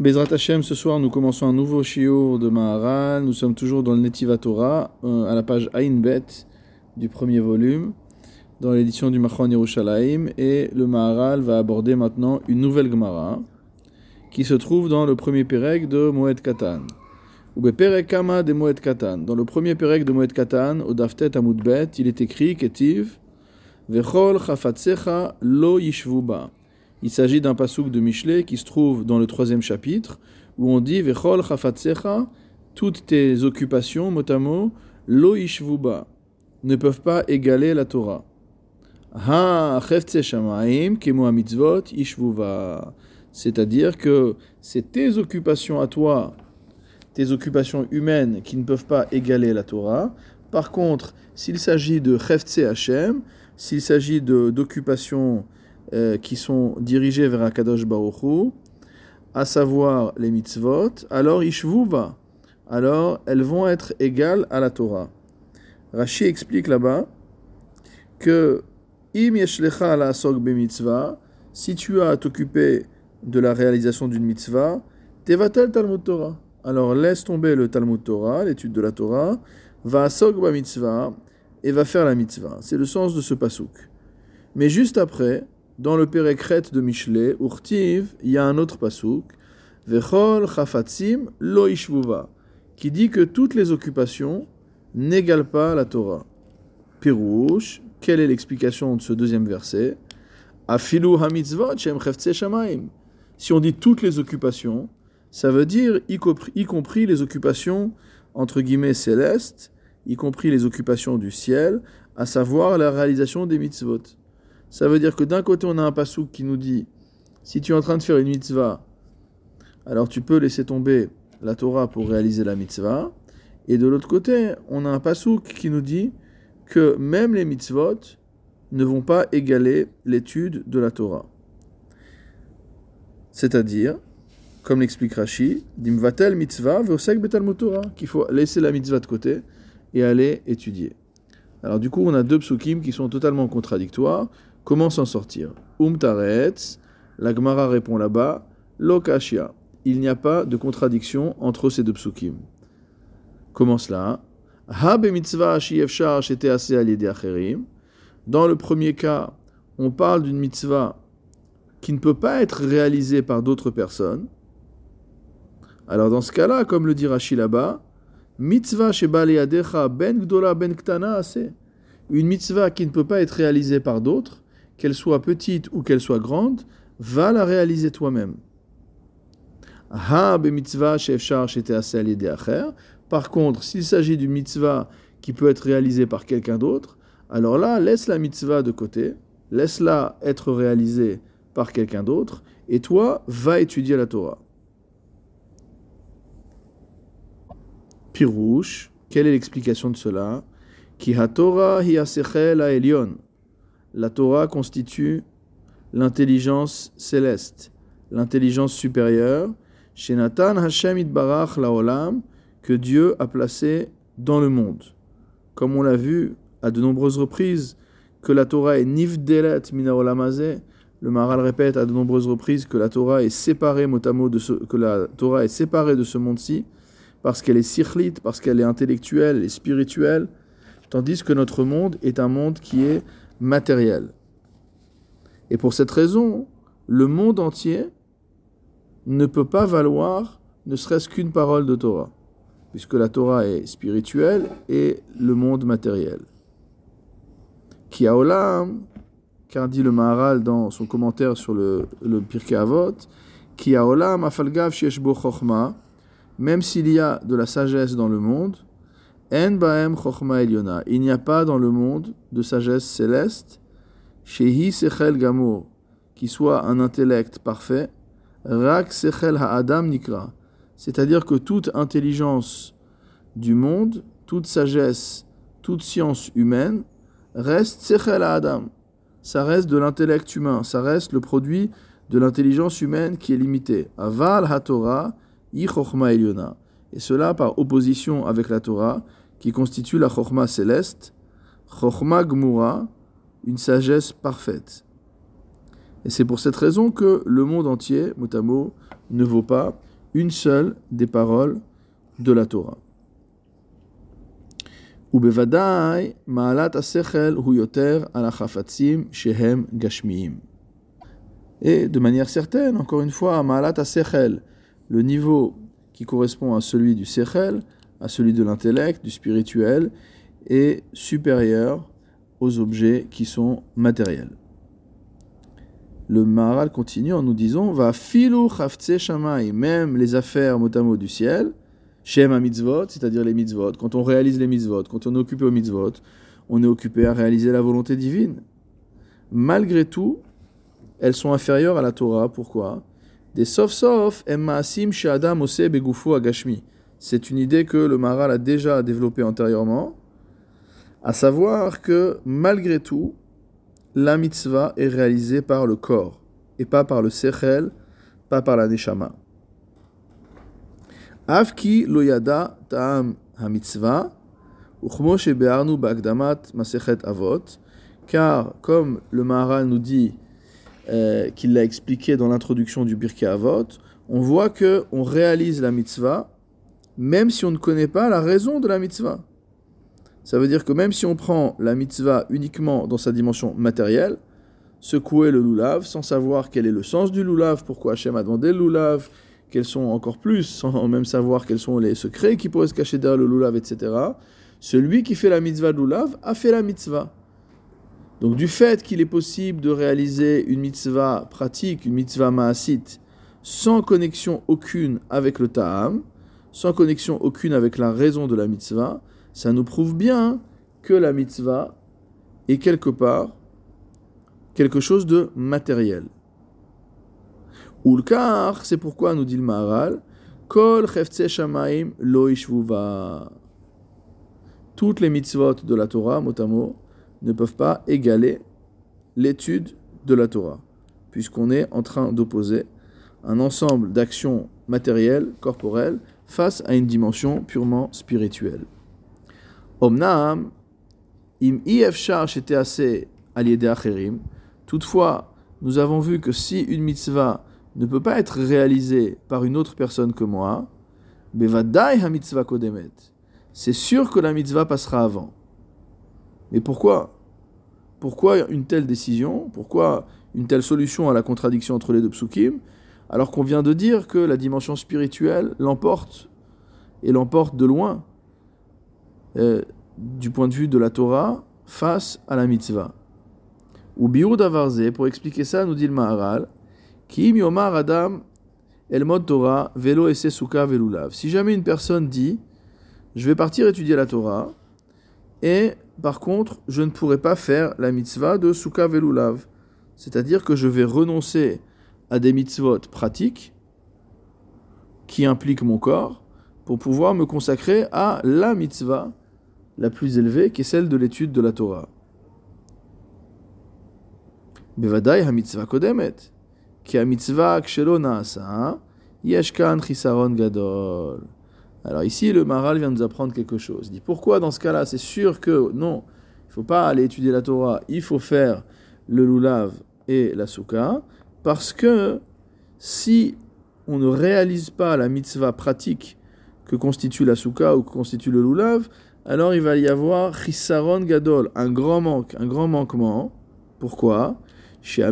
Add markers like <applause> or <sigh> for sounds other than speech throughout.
Bezrat Hashem, ce soir nous commençons un nouveau shiur de Maharal. Nous sommes toujours dans le Netiva Torah, euh, à la page Ain Bet du premier volume, dans l'édition du Machon Yerushalayim. Et le Maharal va aborder maintenant une nouvelle Gemara qui se trouve dans le premier Perek de Moed Katan. Ou Perek Kama de Moed Katan. Dans le premier Perek de Moed Katan, au Daftet Amud Bet, il est écrit Ketiv Vechol Chafatsecha Lo Yishvuba. Il s'agit d'un pasouk de Michelet qui se trouve dans le troisième chapitre, où on dit Vechol chafatsecha, toutes tes occupations, mot à mot, lo ishvuba, ne peuvent pas égaler la Torah. Ha shamaim kemo mitzvot ishvuva. C'est-à-dire que c'est tes occupations à toi, tes occupations humaines qui ne peuvent pas égaler la Torah. Par contre, s'il s'agit de chefze Hashem, s'il s'agit d'occupations euh, qui sont dirigés vers Akadosh Baruch à savoir les mitzvot, alors Ishvuva, alors elles vont être égales à la Torah. Rashi explique là-bas que Im yeshlecha la mitzvah, si tu as à t'occuper de la réalisation d'une mitzvah, tevatel Talmud Torah. Alors laisse tomber le Talmud Torah, l'étude de la Torah, va à ba mitzvah et va faire la mitzvah. C'est le sens de ce pasouk. Mais juste après, dans le Pérécret de Michelet, Urtiv, il y a un autre pasouk, Vechol Chafatzim Lo qui dit que toutes les occupations n'égalent pas la Torah. Pirouche, quelle est l'explication de ce deuxième verset? Afilu Hamitzvot Shem Shamaim. Si on dit toutes les occupations, ça veut dire y compris les occupations entre guillemets célestes, y compris les occupations du ciel, à savoir la réalisation des mitzvot. Ça veut dire que d'un côté, on a un pasouk qui nous dit si tu es en train de faire une mitzvah, alors tu peux laisser tomber la Torah pour réaliser la mitzvah. Et de l'autre côté, on a un pasouk qui nous dit que même les mitzvot ne vont pas égaler l'étude de la Torah. C'est-à-dire, comme l'explique Rashi, dimvatel mitzvah veosek qu'il faut laisser la mitzvah de côté et aller étudier. Alors du coup, on a deux psukim qui sont totalement contradictoires. Comment s'en sortir? Umtaretz, la Gemara répond là-bas, Lokashia. Il n'y a pas de contradiction entre ces deux psukim. Comment cela Dans le premier cas, on parle d'une mitzvah qui ne peut pas être réalisée par d'autres personnes. Alors dans ce cas-là, comme le dit Rashi là-bas, mitzvah ben gdola ben ktana Une mitzvah qui ne peut pas être réalisée par d'autres, qu'elle soit petite ou qu'elle soit grande, va la réaliser toi-même. Par contre, s'il s'agit d'une mitzvah qui peut être réalisée par quelqu'un d'autre, alors là, laisse la mitzvah de côté, laisse-la être réalisée par quelqu'un d'autre, et toi, va étudier la Torah. Pirouche, quelle est l'explication de cela? Ki ha-Torah hi elyon la Torah constitue l'intelligence céleste, l'intelligence supérieure, chez Nathan Hashem Itbarach que Dieu a placé dans le monde. Comme on l'a vu à de nombreuses reprises, que la Torah est nivdelet mina le Maharal répète à de nombreuses reprises que la Torah est séparée mot de ce, que la Torah est séparée de ce monde-ci parce qu'elle est sirlite, parce qu'elle est intellectuelle et spirituelle, tandis que notre monde est un monde qui est matériel. Et pour cette raison, le monde entier ne peut pas valoir ne serait-ce qu'une parole de Torah, puisque la Torah est spirituelle et le monde matériel. Qui a olam, car dit le Maharal dans son commentaire sur le, le Pirkei Avot, qui a olam afalgav sheshbo même s'il y a de la sagesse dans le monde, en baem chokhma eliona, il n'y a pas dans le monde de sagesse céleste, shehi sechel gamur, qui soit un intellect parfait, rak sechel ha'adam nikra, c'est-à-dire que toute intelligence du monde, toute sagesse, toute science humaine, reste sechel ha'adam, ça reste de l'intellect humain, ça reste le produit de l'intelligence humaine qui est limitée. Aval ha-Torah, i chokhma eliona. Et cela par opposition avec la Torah, qui constitue la Chokhmah céleste, Chokhmah Gmura, une sagesse parfaite. Et c'est pour cette raison que le monde entier, mot à mot, ne vaut pas une seule des paroles de la Torah. ובוודאי מעלת השכל הוא יותר על החפצים שהם גשמיים. Et de manière certaine, encore une fois, Maalat Sechel, le niveau qui correspond à celui du Sechel, à celui de l'intellect, du spirituel, est supérieur aux objets qui sont matériels. Le Maharal continue en nous disant Va chavtse shamay, même les affaires motamo du ciel, Shem mitzvot, c'est-à-dire les mitzvot. Quand on réalise les mitzvot, quand on est occupé aux mitzvot, on est occupé à réaliser la volonté divine. Malgré tout, elles sont inférieures à la Torah. Pourquoi? Des sauf sauf maasim she'adam ose begufu agashmi. C'est une idée que le Maharal a déjà développée antérieurement, à savoir que malgré tout, la mitzvah est réalisée par le corps et pas par le sechel, pas par la neshama. Avki loyada ta'am ha-mitzvah, bagdamat masechet avot, car comme le Maharal nous dit euh, qu'il l'a expliqué dans l'introduction du Birkei Avot, on voit que on réalise la mitzvah même si on ne connaît pas la raison de la mitzvah. Ça veut dire que même si on prend la mitzvah uniquement dans sa dimension matérielle, secouer le loulav sans savoir quel est le sens du loulav, pourquoi Hachem a demandé le loulav, quels sont encore plus, sans même savoir quels sont les secrets qui pourraient se cacher derrière le lulav, etc. Celui qui fait la mitzvah de lulav a fait la mitzvah. Donc du fait qu'il est possible de réaliser une mitzvah pratique, une mitzvah maasit, sans connexion aucune avec le ta'am, sans connexion aucune avec la raison de la mitzvah, ça nous prouve bien que la mitzvah est quelque part quelque chose de matériel. Ulkar, c'est pourquoi nous dit le Maharal, Kol shamaim lo Toutes les mitzvot de la Torah, mot ne peuvent pas égaler l'étude de la Torah, puisqu'on est en train d'opposer un ensemble d'actions matérielles, corporelles, face à une dimension purement spirituelle. Omnam, im ifshar assez acherim. Toutefois, nous avons vu que si une mitzvah ne peut pas être réalisé par une autre personne que moi, mitzvah kodemet. C'est sûr que la mitzvah passera avant. Mais pourquoi? Pourquoi une telle décision? Pourquoi une telle solution à la contradiction entre les deux psukim? Alors qu'on vient de dire que la dimension spirituelle l'emporte et l'emporte de loin euh, du point de vue de la Torah face à la mitzvah. Ou Davarze, pour expliquer ça, nous dit le Maharal, Kim yomar adam el mod Torah velo esse suka velulav. Si jamais une personne dit, je vais partir étudier la Torah, et par contre, je ne pourrai pas faire la mitzvah de suka velulav. C'est-à-dire que je vais renoncer à des mitzvot pratiques qui impliquent mon corps pour pouvoir me consacrer à la mitzvah la plus élevée qui est celle de l'étude de la Torah. Bevadai ha mitzvah kodemet. Alors ici, le Maral vient nous apprendre quelque chose. Il dit pourquoi dans ce cas-là, c'est sûr que non, il faut pas aller étudier la Torah, il faut faire le lulav et la souka, parce que si on ne réalise pas la mitzvah pratique que constitue la souka ou que constitue le lulav, alors il va y avoir chisaron gadol, un grand manque, un grand manquement. Pourquoi?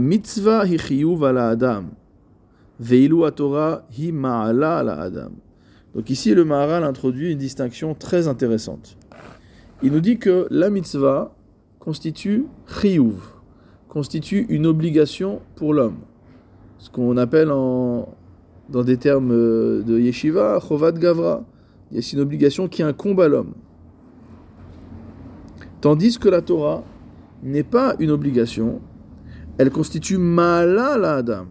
Mitzvah adam. Veilu Torah hi ma'ala ala adam. Donc ici, le Maharal introduit une distinction très intéressante. Il nous dit que la mitzvah constitue chiyuv, constitue une obligation pour l'homme. Ce qu'on appelle en, dans des termes de yeshiva, chovat gavra. C'est une obligation qui incombe à l'homme. Tandis que la Torah n'est pas une obligation, elle constitue mala la Adam.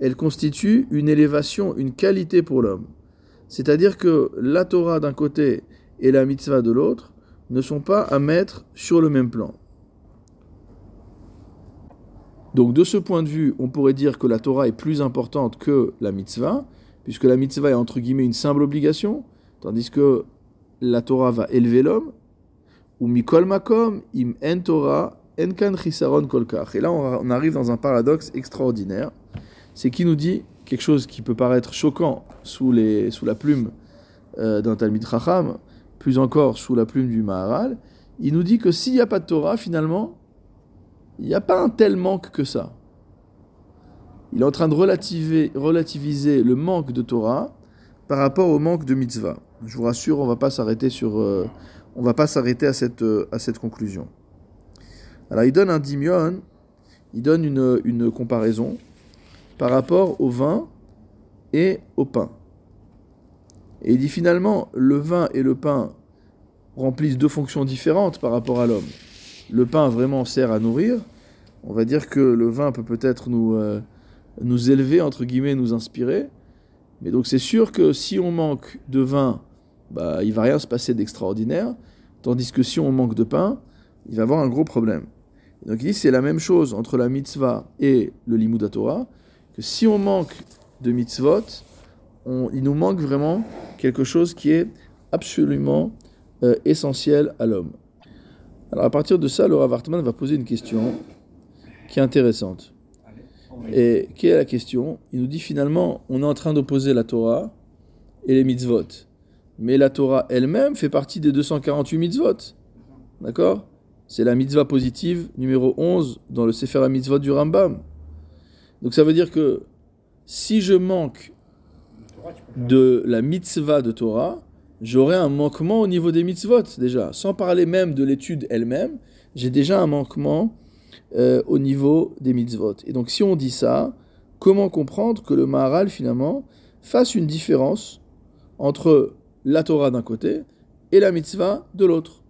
Elle constitue une élévation, une qualité pour l'homme. C'est-à-dire que la Torah d'un côté et la mitzvah de l'autre ne sont pas à mettre sur le même plan. Donc de ce point de vue, on pourrait dire que la Torah est plus importante que la mitzvah, puisque la mitzvah est entre guillemets une simple obligation, tandis que la Torah va élever l'homme. Ou im en. Et là, on arrive dans un paradoxe extraordinaire. C'est qui nous dit quelque chose qui peut paraître choquant sous, la plume euh, d'un Talmid Chacham, plus encore sous la plume du Maharal, il nous dit que s'il n'y a pas de Torah, finalement, il n'y a pas un tel manque que ça. Il est en train de relativiser, le manque de Torah par rapport au manque de mitzvah. Je vous rassure, on euh, on va pas s'arrêter à cette, euh, à cette conclusion. Alors il donne un dimion, il donne une comparaison par rapport au vin et au pain. Et il dit finalement, le vin et le pain remplissent deux fonctions différentes par rapport à l'homme. Le pain vraiment sert à nourrir. On va dire que le vin peut peut-être nous, euh, nous élever, entre guillemets, nous inspirer. Mais donc c'est sûr que si on manque de vin, bah, il va rien se passer d'extraordinaire. Tandis que si on manque de pain, il va avoir un gros problème. donc il dit c'est la même chose entre la mitzvah et le limud Torah, que si on manque de mitzvot, il nous manque vraiment quelque chose qui est absolument euh, essentiel à l'homme. Alors à partir de ça, Laura Wartman va poser une question qui est intéressante. Et quelle est la question Il nous dit finalement, on est en train d'opposer la Torah et les mitzvot. Mais la Torah elle-même fait partie des 248 mitzvot. D'accord? C'est la mitzvah positive numéro 11 dans le Sefer mitzvot du Rambam. Donc ça veut dire que si je manque de la mitzvah de Torah, j'aurai un manquement au niveau des mitzvot déjà. Sans parler même de l'étude elle-même, j'ai déjà un manquement euh, au niveau des mitzvot. Et donc si on dit ça, comment comprendre que le Maharal finalement fasse une différence entre la Torah d'un côté et la mitzvah de l'autre?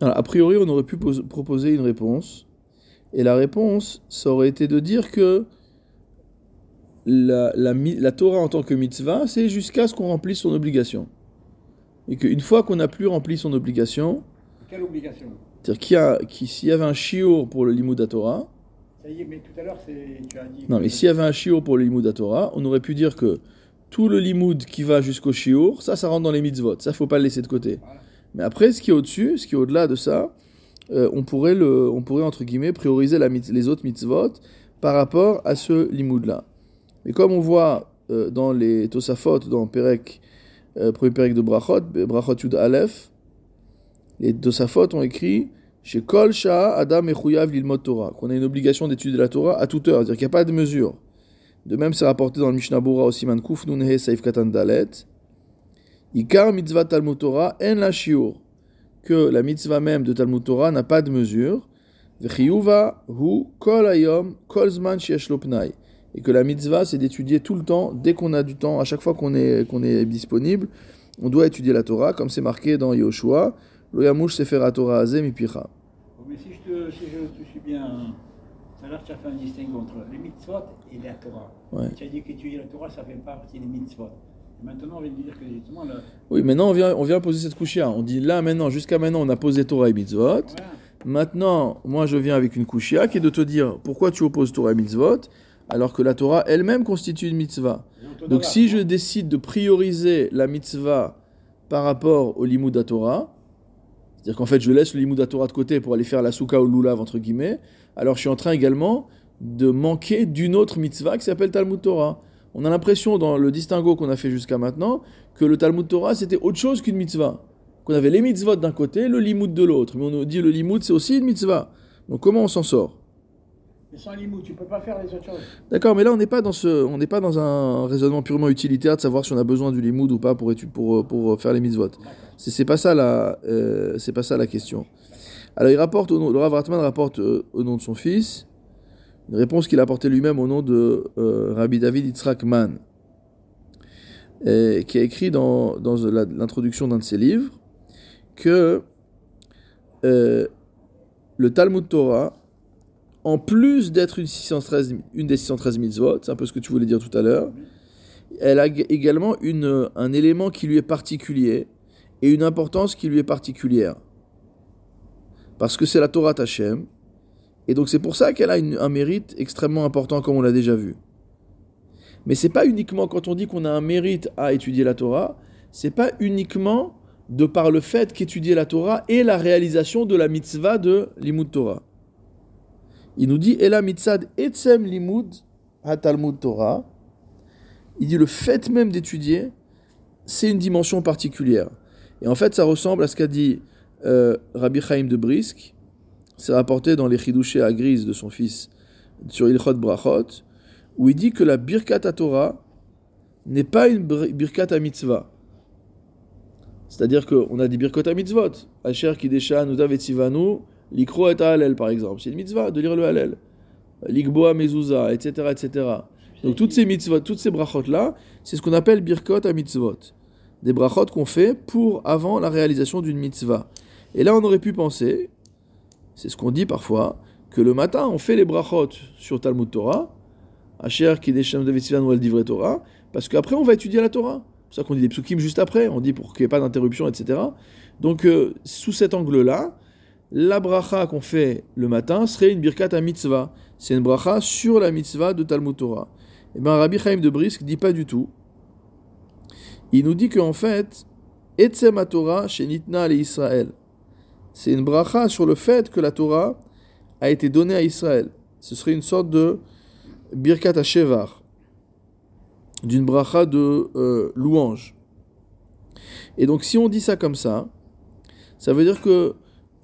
Alors, A priori, on aurait pu proposer une réponse. Et la réponse, ça aurait été de dire que la, la, Torah en tant que mitzvah, c'est jusqu'à ce qu'on remplisse son obligation. Et qu'une fois qu'on n'a plus rempli son obligation. Quelle obligation? C'est-à-dire qu'il s'il y avait un shiur pour le limud Torah. Ça y est, mais tout à l'heure, tu as dit. Non, mais s'il y avait un shiur pour le limud Torah, on aurait pu dire que tout le limud qui va jusqu'au shiur, ça, ça rentre dans les mitzvot. Ça, faut pas le laisser de côté. Mais après, ce qui est au-dessus, ce qui est au-delà de ça, euh, on, pourrait le, on pourrait, entre guillemets, prioriser la, les autres mitzvot par rapport à ce limud-là. Mais comme on voit euh, dans les Tosafot, dans Perek, euh, premier Perek de Brachot, Brachot Yud Aleph, les Tosafot ont écrit Kol Shah Adam Echuyav Lilmod Torah, qu'on a une obligation d'étudier la Torah à toute heure, c'est-à-dire qu'il n'y a pas de mesure. De même, c'est rapporté dans le Mishnah Bura au Siman Kuf Nunhe Saif Katan Dalet. Ikar mitzvah Talmud Torah en la shiur. Que la mitzvah même de Talmud Torah n'a pas de mesure. V'chiyuva hu kol ayom kol zman lopnai et que la mitzvah, c'est d'étudier tout le temps, dès qu'on a du temps, à chaque fois qu'on est, qu'on est disponible, on doit étudier la Torah, comme c'est marqué dans Yoshua, lo yamush sefer Torah azem ipicha. Mais si je, te, si je te suis bien, ça a l'air tu as fait un distinguo entre les mitzvot et la Torah. Ouais. Tu as dit qu'étudier la Torah, ça fait pas partie des mitzvot. Et maintenant, on vient de dire que justement... Là... Oui, maintenant, on vient, on vient poser cette couchia. On dit là, maintenant, jusqu'à maintenant, on a posé Torah et mitzvot. Voilà. Maintenant, moi, je viens avec une couchia qui est de te dire pourquoi tu opposes Torah et mitzvot? Alors que la Torah elle-même constitue une mitzvah. Donc si je décide de prioriser la mitzvah par rapport au limud Torah, c'est-à-dire qu'en fait je laisse le limud Torah de côté pour aller faire la souka ou lulav entre guillemets, alors je suis en train également de manquer d'une autre mitzvah qui s'appelle Talmud Torah. On a l'impression dans le distinguo qu'on a fait jusqu'à maintenant que le Talmud Torah c'était autre chose qu'une mitzvah. Qu'on avait les mitzvot d'un côté, le limud de l'autre. Mais on nous dit le limud c'est aussi une mitzvah. Donc comment on s'en sort? Mais sans tu peux pas faire les autres choses. D'accord, mais là on n'est pas dans ce, on n'est pas dans un raisonnement purement utilitaire de savoir si on a besoin du limoud ou pas pour pour pour faire les mitzvot. C'est c'est pas ça la, euh, c'est pas ça la question. Alors il rapporte, au nom, le Rav Ratman rapporte euh, au nom de son fils une réponse qu'il a apportée lui-même au nom de euh, Rabbi David Yitzhak et, qui a écrit dans, dans l'introduction d'un de ses livres que le Talmud Torah en plus d'être une, 613, une des 613 mitzvot, c'est un peu ce que tu voulais dire tout à l'heure, elle a également une, un élément qui lui est particulier et une importance qui lui est particulière. Parce que c'est la Torah Tachem, et donc c'est pour ça qu'elle a un mérite extrêmement important comme on l'a déjà vu. Mais c'est pas uniquement quand on dit qu'on a un mérite à étudier la Torah, c'est pas uniquement de par le fait qu'étudier la Torah est la réalisation de la mitzvah de l'Imut Torah. Il nous dit etzem limud hatalmud Torah, Il dit le fait même d'étudier, c'est une dimension particulière. Et en fait, ça ressemble à ce qu'a dit euh, Rabbi Chaim de Brisk. C'est rapporté dans les Chidushé à Grise de son fils sur Ilchot Brachot, où il dit que la Birkat Torah n'est pas une Birkat Mitzvah. C'est-à-dire qu'on a des Birkot à Mitzvot. Asher Kidesha Likro et Hallel par exemple. C'est une mitzvah de lire le Hallel. Likboa Mezouza, etc. etc. Donc toutes ces mitzvot, toutes ces brachot là, c'est ce qu'on appelle birkot à mitzvot. Des brachot qu'on fait pour avant la réalisation d'une mitzvah. Et là on aurait pu penser, c'est ce qu'on dit parfois, que le matin on fait les brachot sur Talmud Torah, Asher Sivan ou Divrei Torah, parce qu'après on va étudier la Torah. C'est pour ça qu'on dit des psukim juste après, on dit pour qu'il n'y ait pas d'interruption, etc. Donc euh, sous cet angle-là, la bracha qu'on fait le matin serait une birkat à mitzvah. C'est une bracha sur la mitzvah de Talmud Torah. Et bien Rabbi Chaim de Brisk dit pas du tout. Il nous dit qu'en fait, Etzem Torah chez Nitna et Israël. C'est une bracha sur le fait que la Torah a été donnée à Israël. Ce serait une sorte de birkat à Shevar, d'une bracha de euh, louange. Et donc si on dit ça comme ça, ça veut dire que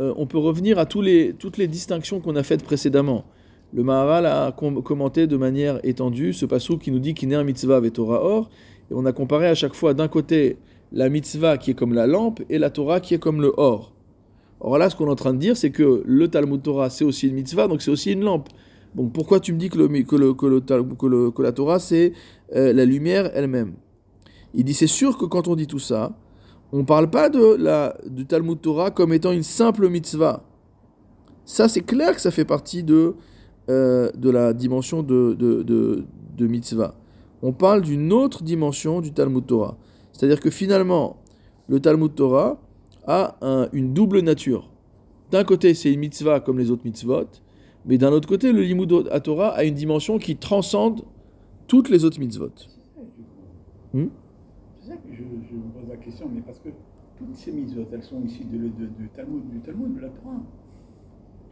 euh, on peut revenir à toutes les distinctions qu'on a faites précédemment. Le Maharal a com- commenté de manière étendue ce passou qui nous dit qu'il n'est un mitzvah avec Torah or, et on a comparé à chaque fois d'un côté la mitzvah qui est comme la lampe et la Torah qui est comme le or. Or là, ce qu'on est en train de dire, c'est que le Talmud Torah, c'est aussi une mitzvah, donc c'est aussi une lampe. Donc pourquoi tu me dis que, le- que la Torah, c'est euh, la lumière elle-même? Il dit, c'est sûr que quand on dit tout ça, on ne parle pas de la, du Talmud Torah comme étant une simple mitzvah. Ça, c'est clair que ça fait partie de, euh, de la dimension de, de, de, de mitzvah. On parle d'une autre dimension du Talmud Torah. C'est-à-dire que finalement, le Talmud Torah a un- une double nature. D'un côté, c'est une mitzvah comme les autres mitzvot, mais d'un autre côté, le Limud à Torah a une dimension qui transcende toutes les autres mitzvot. Hmm? C'est ça que je, je me la question, mais parce que toutes ces mitzvot, elles sont issues de, de, de Talmud, du Talmud, de la Torah.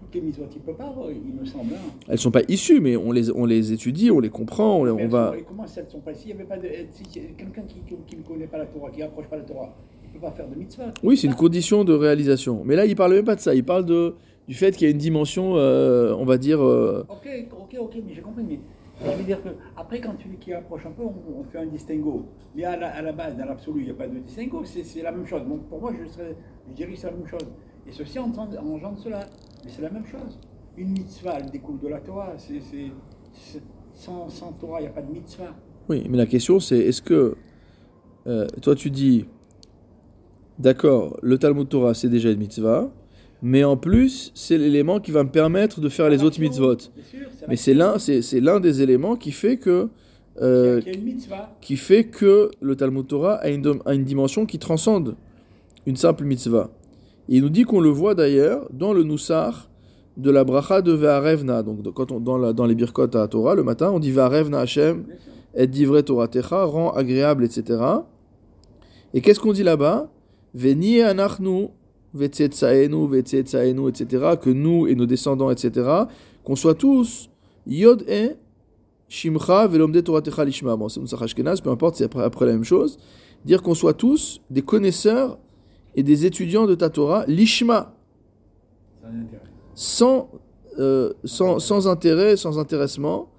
Toutes les mitzvot, il ne peut pas il me semble. Hein. Elles sont pas issues, mais on les, on les étudie, on les comprend, on, va... sont- comment elles ne sont pas ici? Il n'y avait pas de. Si quelqu'un qui, qui, ne connaît pas la Torah, qui n'approche pas la Torah, il ne peut pas faire de mitzvah. Oui, c'est une condition de réalisation. Mais là, il parle même pas de ça. Il parle de, du fait qu'il y a une dimension, euh, on va dire, euh, Ok, ok, ok, mais j'ai compris. Mais je veux dire que après, quand tu qui approche un peu, on, fait un distinguo. Mais à la, base, dans l'absolu, il n'y a pas de distinguo, c'est la même chose. Donc pour moi, je, serais, dirais que c'est la même chose. Et ceci engendre, cela. Mais c'est la même chose. Une mitzvah, elle découle de la Torah. Sans Torah, il n'y a pas de mitzvah. Oui, mais la question c'est est-ce que euh, toi tu dis d'accord, le Talmud Torah c'est déjà une mitzvah, mais en plus c'est l'élément qui va me permettre de faire les autres mitzvot. Mais c'est l'un, c'est, c'est l'un des éléments qui fait que euh, qui fait que le Talmud Torah a une, a une dimension qui transcende une simple mitzvah. Et il nous dit qu'on le voit d'ailleurs dans le Noussar de la bracha de Ve'arevna. Donc quand on, dans, la- dans les birkot à Torah, le matin, on dit Ve'arevna Hashem et divrei Torah techa, rend agréable, etc. Et qu'est-ce qu'on dit là-bas? Veni anachnu, etc. Que nous et nos descendants, etc. Qu'on soit tous yod e shimcha velomde Torah techa lishma. Bon, c'est Ashkenaz, peu importe, c'est après, après la même chose. Dire qu'on soit tous des connaisseurs et des étudiants de ta Torah lishma, sans, euh, sans, sans intérêt, sans intéressement.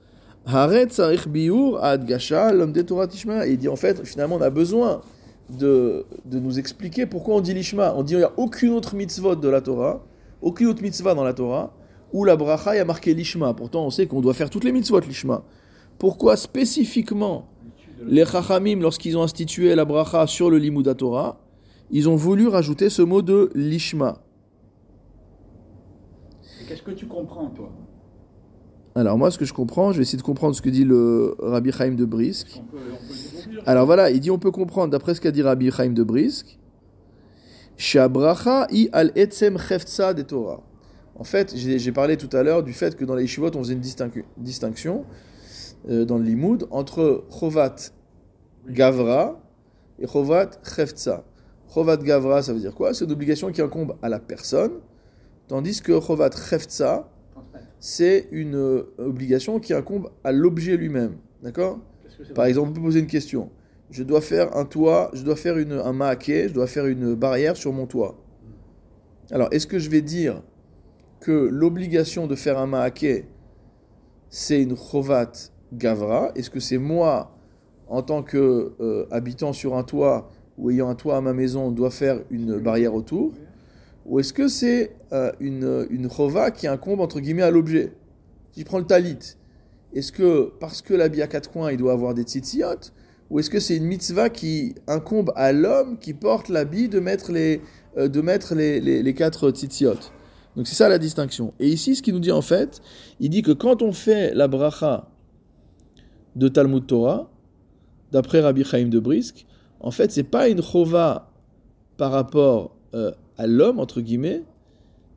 Haret sarich biur ad gasha l'homme des Torah tishma. Il dit en fait, finalement, on a besoin de, de nous expliquer pourquoi on dit lishma. On dit il n'y a aucune autre mitzvot de la Torah, aucune autre mitzvah dans la Torah, où la bracha y a marqué lishma. Pourtant, on sait qu'on doit faire toutes les mitzvot lishma. Pourquoi spécifiquement les chachamim, lorsqu'ils ont institué la bracha sur le limud à Torah, ils ont voulu rajouter ce mot de lishma? Qu'est-ce que tu comprends, toi? Alors moi, ce que je comprends, je vais essayer de comprendre ce que dit le Rabbi Chaim de Brisk. Alors voilà, il dit on peut comprendre, d'après ce qu'a dit Rabbi Chaim de Brisk, Shabracha i al etzem de Torah. En fait, j'ai parlé tout à l'heure du fait que dans les yeshivot, on faisait une distinc- distinction euh, dans le limoud entre chovat gavra et chovat cheftza. Chovat gavra, ça veut dire quoi? C'est une obligation qui incombe à la personne, tandis que chovat Transmettre. C'est une euh, obligation qui incombe à l'objet lui-même. D'accord Par exemple, on peut poser une question. Je dois faire un toit, je dois faire une, un maaké, je dois faire une barrière sur mon toit. Alors, est-ce que je vais dire que l'obligation de faire un maaké, c'est une chovat gavra? Est-ce que c'est moi, en tant que euh, habitant sur un toit ou ayant un toit à ma maison, dois faire une barrière autour? Ou est-ce que c'est euh, une, une chova qui incombe entre guillemets à l'objet? Si je prends le talit, est-ce que parce que l'habit à quatre coins, il doit avoir des tzitzit? Ou est-ce que c'est une mitzvah qui incombe à l'homme qui porte l'habit de mettre les, euh, de mettre les, les, quatre tzitzit? Donc c'est ça la distinction. Et ici, ce qu'il nous dit en fait, il dit que quand on fait la bracha de Talmud Torah, d'après Rabbi Chaim de Brisk, en fait, c'est pas une chova par rapport euh, à l'homme, entre guillemets,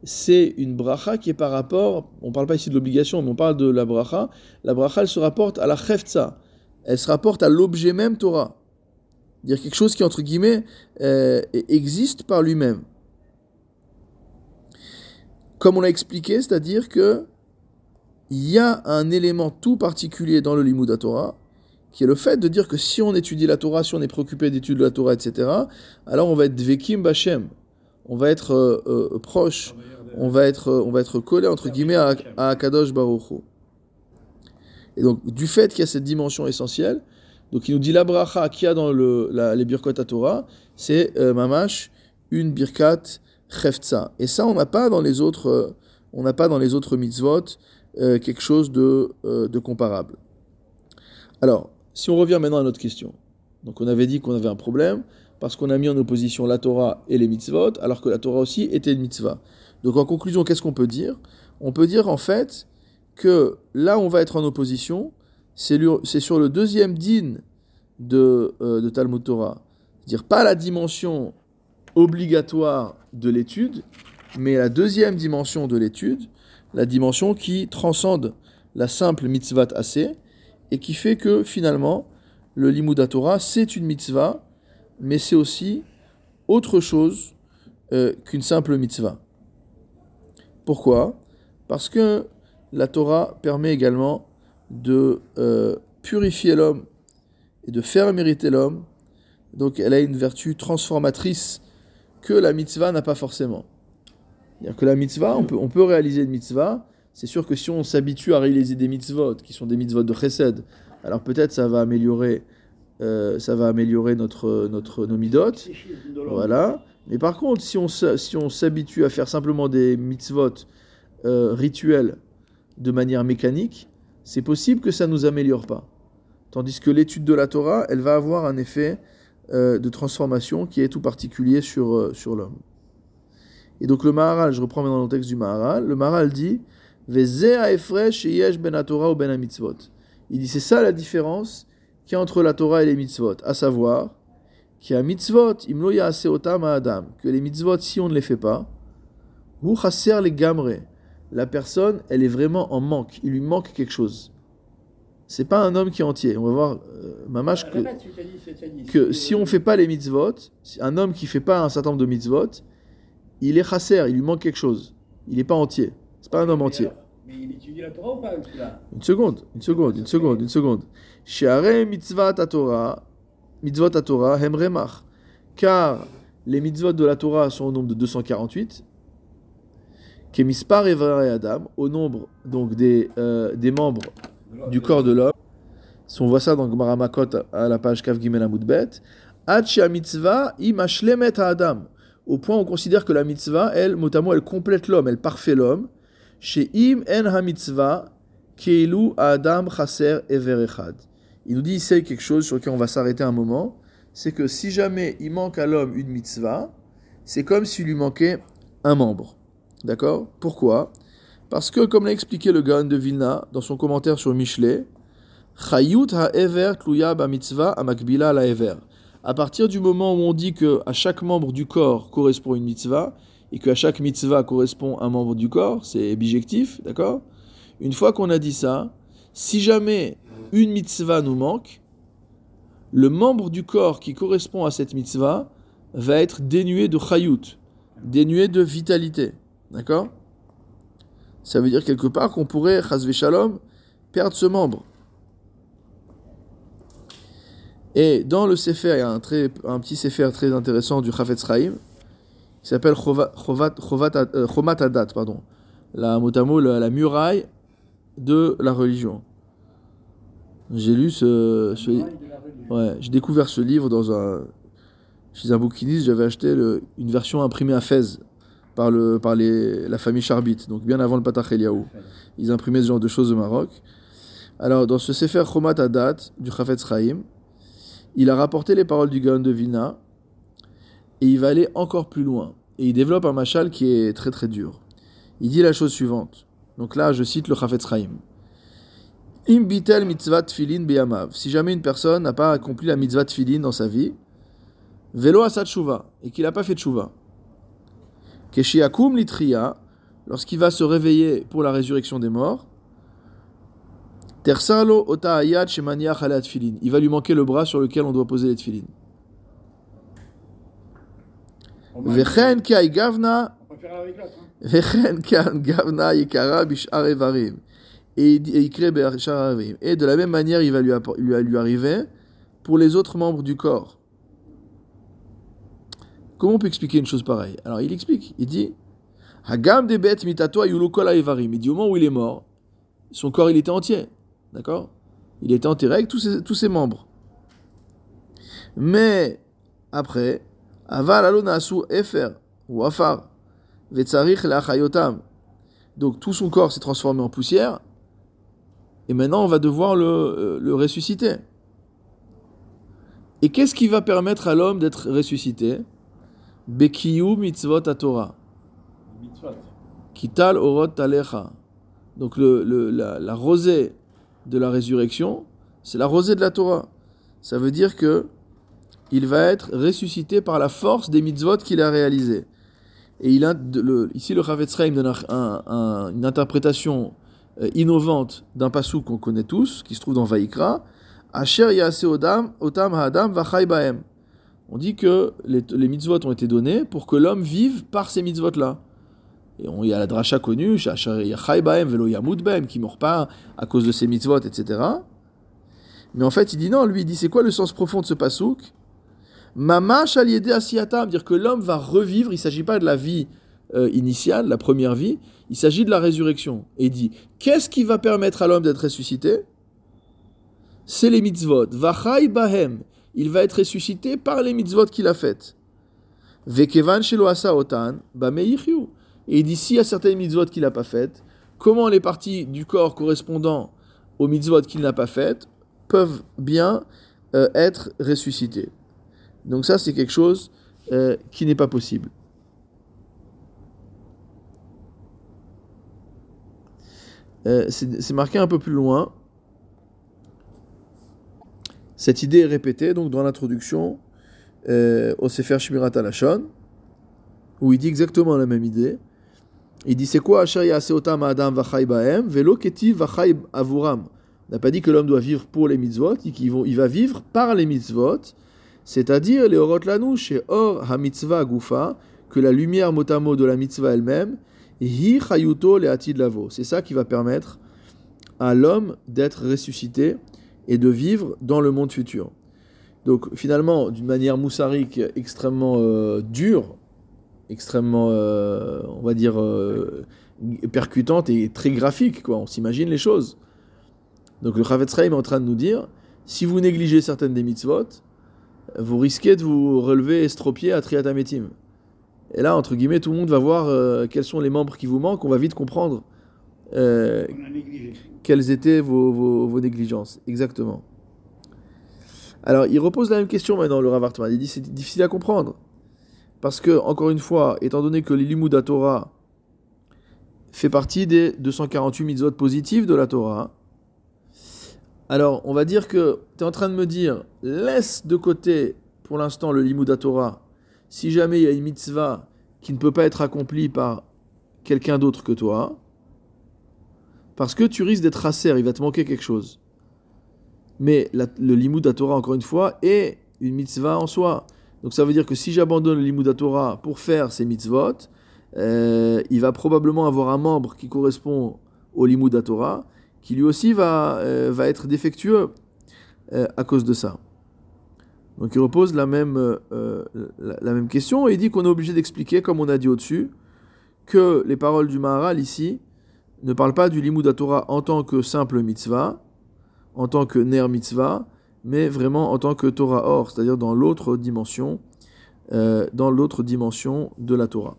c'est une bracha qui est par rapport, on parle pas ici de l'obligation, mais on parle de la bracha, la bracha, elle se rapporte à la cheftza, elle se rapporte à l'objet même Torah. Dire quelque chose qui, entre guillemets, euh, existe par lui-même. Comme on l'a expliqué, c'est-à-dire que il y a un élément tout particulier dans le Limud Torah, qui est le fait de dire que si on étudie la Torah, si on est préoccupé d'étudier la Torah, etc., alors on va être Vekim Bachem, on va être euh, euh, proche, on va être, euh, on va être collé entre guillemets à, à Kadosh Baruch. Et donc, du fait qu'il y a cette dimension essentielle, donc il nous dit la bracha qu'il y a dans le, la, les birkot à Torah, c'est mamash une birkat cheftza. Et ça, on n'a pas dans les autres, euh, on n'a pas dans les autres mitzvot quelque chose de, de comparable. Alors, si on revient maintenant à notre question. Donc, on avait dit qu'on avait un problème parce qu'on a mis en opposition la Torah et les mitzvot, alors que la Torah aussi était une mitzvah. Donc, en conclusion, qu'est-ce qu'on peut dire? On peut dire en fait que là, on va être en opposition, c'est sur le deuxième din de, euh, de Talmud Torah. C'est-à-dire pas la dimension obligatoire de l'étude, mais la deuxième dimension de l'étude, la dimension qui transcende la simple mitzvah assez et qui fait que finalement, le Limud Torah, c'est une mitzvah, mais c'est aussi autre chose euh, qu'une simple mitzvah. Pourquoi? Parce que la Torah permet également de euh, purifier l'homme et de faire mériter l'homme. Donc elle a une vertu transformatrice que la mitzvah n'a pas forcément. C'est-à-dire que la mitzvah, on peut, on peut réaliser une mitzvah. C'est sûr que si on s'habitue à réaliser des mitzvot, qui sont des mitzvot de chesed, alors peut-être ça va améliorer, euh, ça va améliorer notre, notre. Voilà. Mais par contre, si on, si on s'habitue à faire simplement des mitzvot euh, rituels de manière mécanique, c'est possible que ça ne nous améliore pas. Tandis que l'étude de la Torah, elle va avoir un effet euh, de transformation qui est tout particulier sur, sur l'homme. Et donc le Maharal, je reprends maintenant le texte du Maharal, le Maharal dit ben Torah ou ben mitzvot. Il dit c'est ça la différence a entre la Torah et les mitzvot, à savoir qui a mitzvot, imlo otam adam, que les mitzvot, si on ne les fait pas, hu chaser les gamre, la personne, elle est vraiment en manque, il lui manque quelque chose. C'est pas un homme qui est entier. On va voir, euh, mamash, que, que si on fait pas les mitzvot, un homme qui fait pas un certain nombre de mitzvot, il est chaser, il lui manque quelque chose. Il n'est pas entier. C'est pas un homme entier. Mais il étudie la Torah ou pas Une seconde, une seconde, une seconde, une seconde. Sheare mitzvot à Torah, mitzvot Torah, hem remach. Car les mitzvot de la Torah sont au nombre de 248. Kemispar evare Adam, au nombre donc des, euh, des membres du corps de l'homme. Si on voit ça dans Gemara Makot à la page Kav Gimel Amud Bet, Ad mitzvah im ashlemet Adam. Au point où on considère que la mitzvah, elle, mot à mot, elle complète l'homme, elle parfait l'homme. Chez im en ha mitzvah keilu Adam chaser ever echad. Il nous dit ici quelque chose sur lequel on va s'arrêter un moment. C'est que si jamais il manque à l'homme une mitzvah, c'est comme s'il lui manquait un membre. D'accord? Pourquoi? Parce que, comme l'a expliqué le Gaon de Vilna dans son commentaire sur Michelet, Chayut ha-ever tluya ba-mitzvah amakbila la-ever. À partir du moment où on dit que à chaque membre du corps correspond une mitzvah, et qu'à chaque mitzvah correspond un membre du corps, c'est bijectif, d'accord? Une fois qu'on a dit ça, si jamais une mitzvah nous manque, le membre du corps qui correspond à cette mitzvah va être dénué de chayut, dénué de vitalité. D'accord? Ça veut dire quelque part qu'on pourrait, chasvé shalom, perdre ce membre. Et dans le Sefer, il y a un, très, un petit Sefer très intéressant du Chafetz Chaim, qui s'appelle euh, Chomat Adat, pardon. La motamo, la, la muraille de la religion. J'ai lu ce, ce-. Ouais, j'ai découvert ce livre dans un, chez un bouquiniste. J'avais acheté le- une version imprimée à Fès par, le, par les, la famille Charbit, donc bien avant le Patach Eliaou. Ils imprimaient ce genre de choses au Maroc. Alors, dans ce Sefer Chomat Adat du Chafetz Chaim, il a rapporté les paroles du Gaon de Vilna et il va aller encore plus loin. Et il développe un machal qui est très très dur. Il dit la chose suivante. Donc là, je cite le Chafetz Chaim. Im bitel mitzvah tfilin beyamav. Si jamais une personne n'a pas accompli la mitzvah tfilin dans sa vie, velo asad tshuva, et qu'il n'a pas fait tshuva. Keshiakum litria, lorsqu'il va se réveiller pour la résurrection des morts, tersalo ota ayad shemaniach tfilin. Il va lui manquer le bras sur lequel on doit poser les tfilin. On va- Vechen ki ay gavna on peut faire avec l'autre. hein. וכן כאן גבנה יקרה בשאר איברים. Et il dit- et יקרה בשאר האיברים. Et de la même manière, il va lui, appor- lui, lui arriver pour les autres membres du corps. Comment on peut expliquer une chose pareille Alors il explique, il dit Hagam de bet mitato ayulu kol ha'ivarim. Il dit au moment où il est mort, son corps il était entier. D'accord Il était enterré avec tous ses, tous ses membres. Mais après, donc tout son corps s'est transformé en poussière. Et maintenant, on va devoir le, euh, ressusciter. Et qu'est-ce qui va permettre à l'homme d'être ressuscité? Bekiyu mitzvot Torah. Kital orot talecha. Donc le, la rosée de la résurrection, c'est la rosée de la Torah. Ça veut dire que il va être ressuscité par la force des mitzvot qu'il a réalisées. Et il a, le- ici le Chavetz Chaim donne un- un- un- une interprétation euh, innovante d'un passou qu'on connaît tous, qui se trouve dans Vaikra. Asher yase odam, otam ha'adam bahem. On dit que les, les mitzvot ont été donnés pour que l'homme vive par ces mitzvot-là. Et on, il y a la dracha connue, Asher yachai bahem velo yamut bahem, qui ne meurt pas à cause de ces mitzvot, etc. Mais en fait, il dit non, lui, il dit c'est quoi le sens profond de ce pasouk Mamash aliédé asiatam, dire que l'homme va revivre, il ne s'agit pas de la vie euh, initiale, la première vie, il s'agit de la résurrection. Et il dit, qu'est-ce qui va permettre à l'homme d'être ressuscité? C'est les mitzvot. Vachai bahem, il va être ressuscité par les mitzvot qu'il a faites. Vekevan shelo asa otan. Et il dit, s'il y a certaines mitzvot qu'il n'a pas faites, comment les parties du corps correspondant aux mitzvot qu'il n'a pas faites peuvent bien euh, être ressuscitées? Donc ça, c'est quelque chose euh, qui n'est pas possible. Euh, c'est marqué un peu plus loin. Cette idée est répétée donc dans l'introduction euh, au Sefer Shmirat Alashon, où il dit exactement la même idée. Il dit c'est quoi Asher ya'ase otam adam vachai bahem velo ketiv vachai avuram? On n'a pas dit que l'homme doit vivre pour les mitzvot, il il va vivre par les mitzvot, c'est-à-dire les orot lanu chez or ha mitzvah gufa, que la lumière motamo de la mitzvah elle-même, hi chayuto le atid lavo. C'est ça qui va permettre à l'homme d'être ressuscité et de vivre dans le monde futur. Donc finalement, d'une manière moussarique extrêmement euh, dure, extrêmement, euh, on va dire, euh, percutante et très graphique, quoi. on s'imagine les choses. Donc le Chavetz est en train de nous dire, si vous négligez certaines des mitzvot, vous risquez de vous relever estropié à Triatametim. Et là, entre guillemets, tout le monde va voir euh, quels sont les membres qui vous manquent, on va vite comprendre euh, quelles étaient vos, vos- vos négligences. Exactement. Alors, il repose la même question maintenant, le Rav Hartman. Il dit c'est difficile à comprendre. Parce que, encore une fois, étant donné que l'Ilimuda Torah fait partie des 248 mitzvot positives de la Torah, alors on va dire que tu es en train de me dire laisse de côté pour l'instant le Limuda Torah si jamais il y a une mitzvah qui ne peut pas être accomplie par quelqu'un d'autre que toi, parce que tu risques d'être racer, il va te manquer quelque chose. Mais le limud Torah, encore une fois, est une mitzvah en soi. Donc ça veut dire que si j'abandonne le limud Torah pour faire ces mitzvot, euh, il va probablement avoir un membre qui correspond au limud Torah, qui lui aussi va, euh, être défectueux euh, à cause de ça. Donc il repose la même, euh, la, même question et il dit qu'on est obligé d'expliquer, comme on a dit au-dessus, que les paroles du Maharal ici ne parlent pas du Limud Torah en tant que simple mitzvah, en tant que ner mitzvah, mais vraiment en tant que Torah or, c'est-à-dire dans l'autre dimension, dans l'autre dimension de la Torah.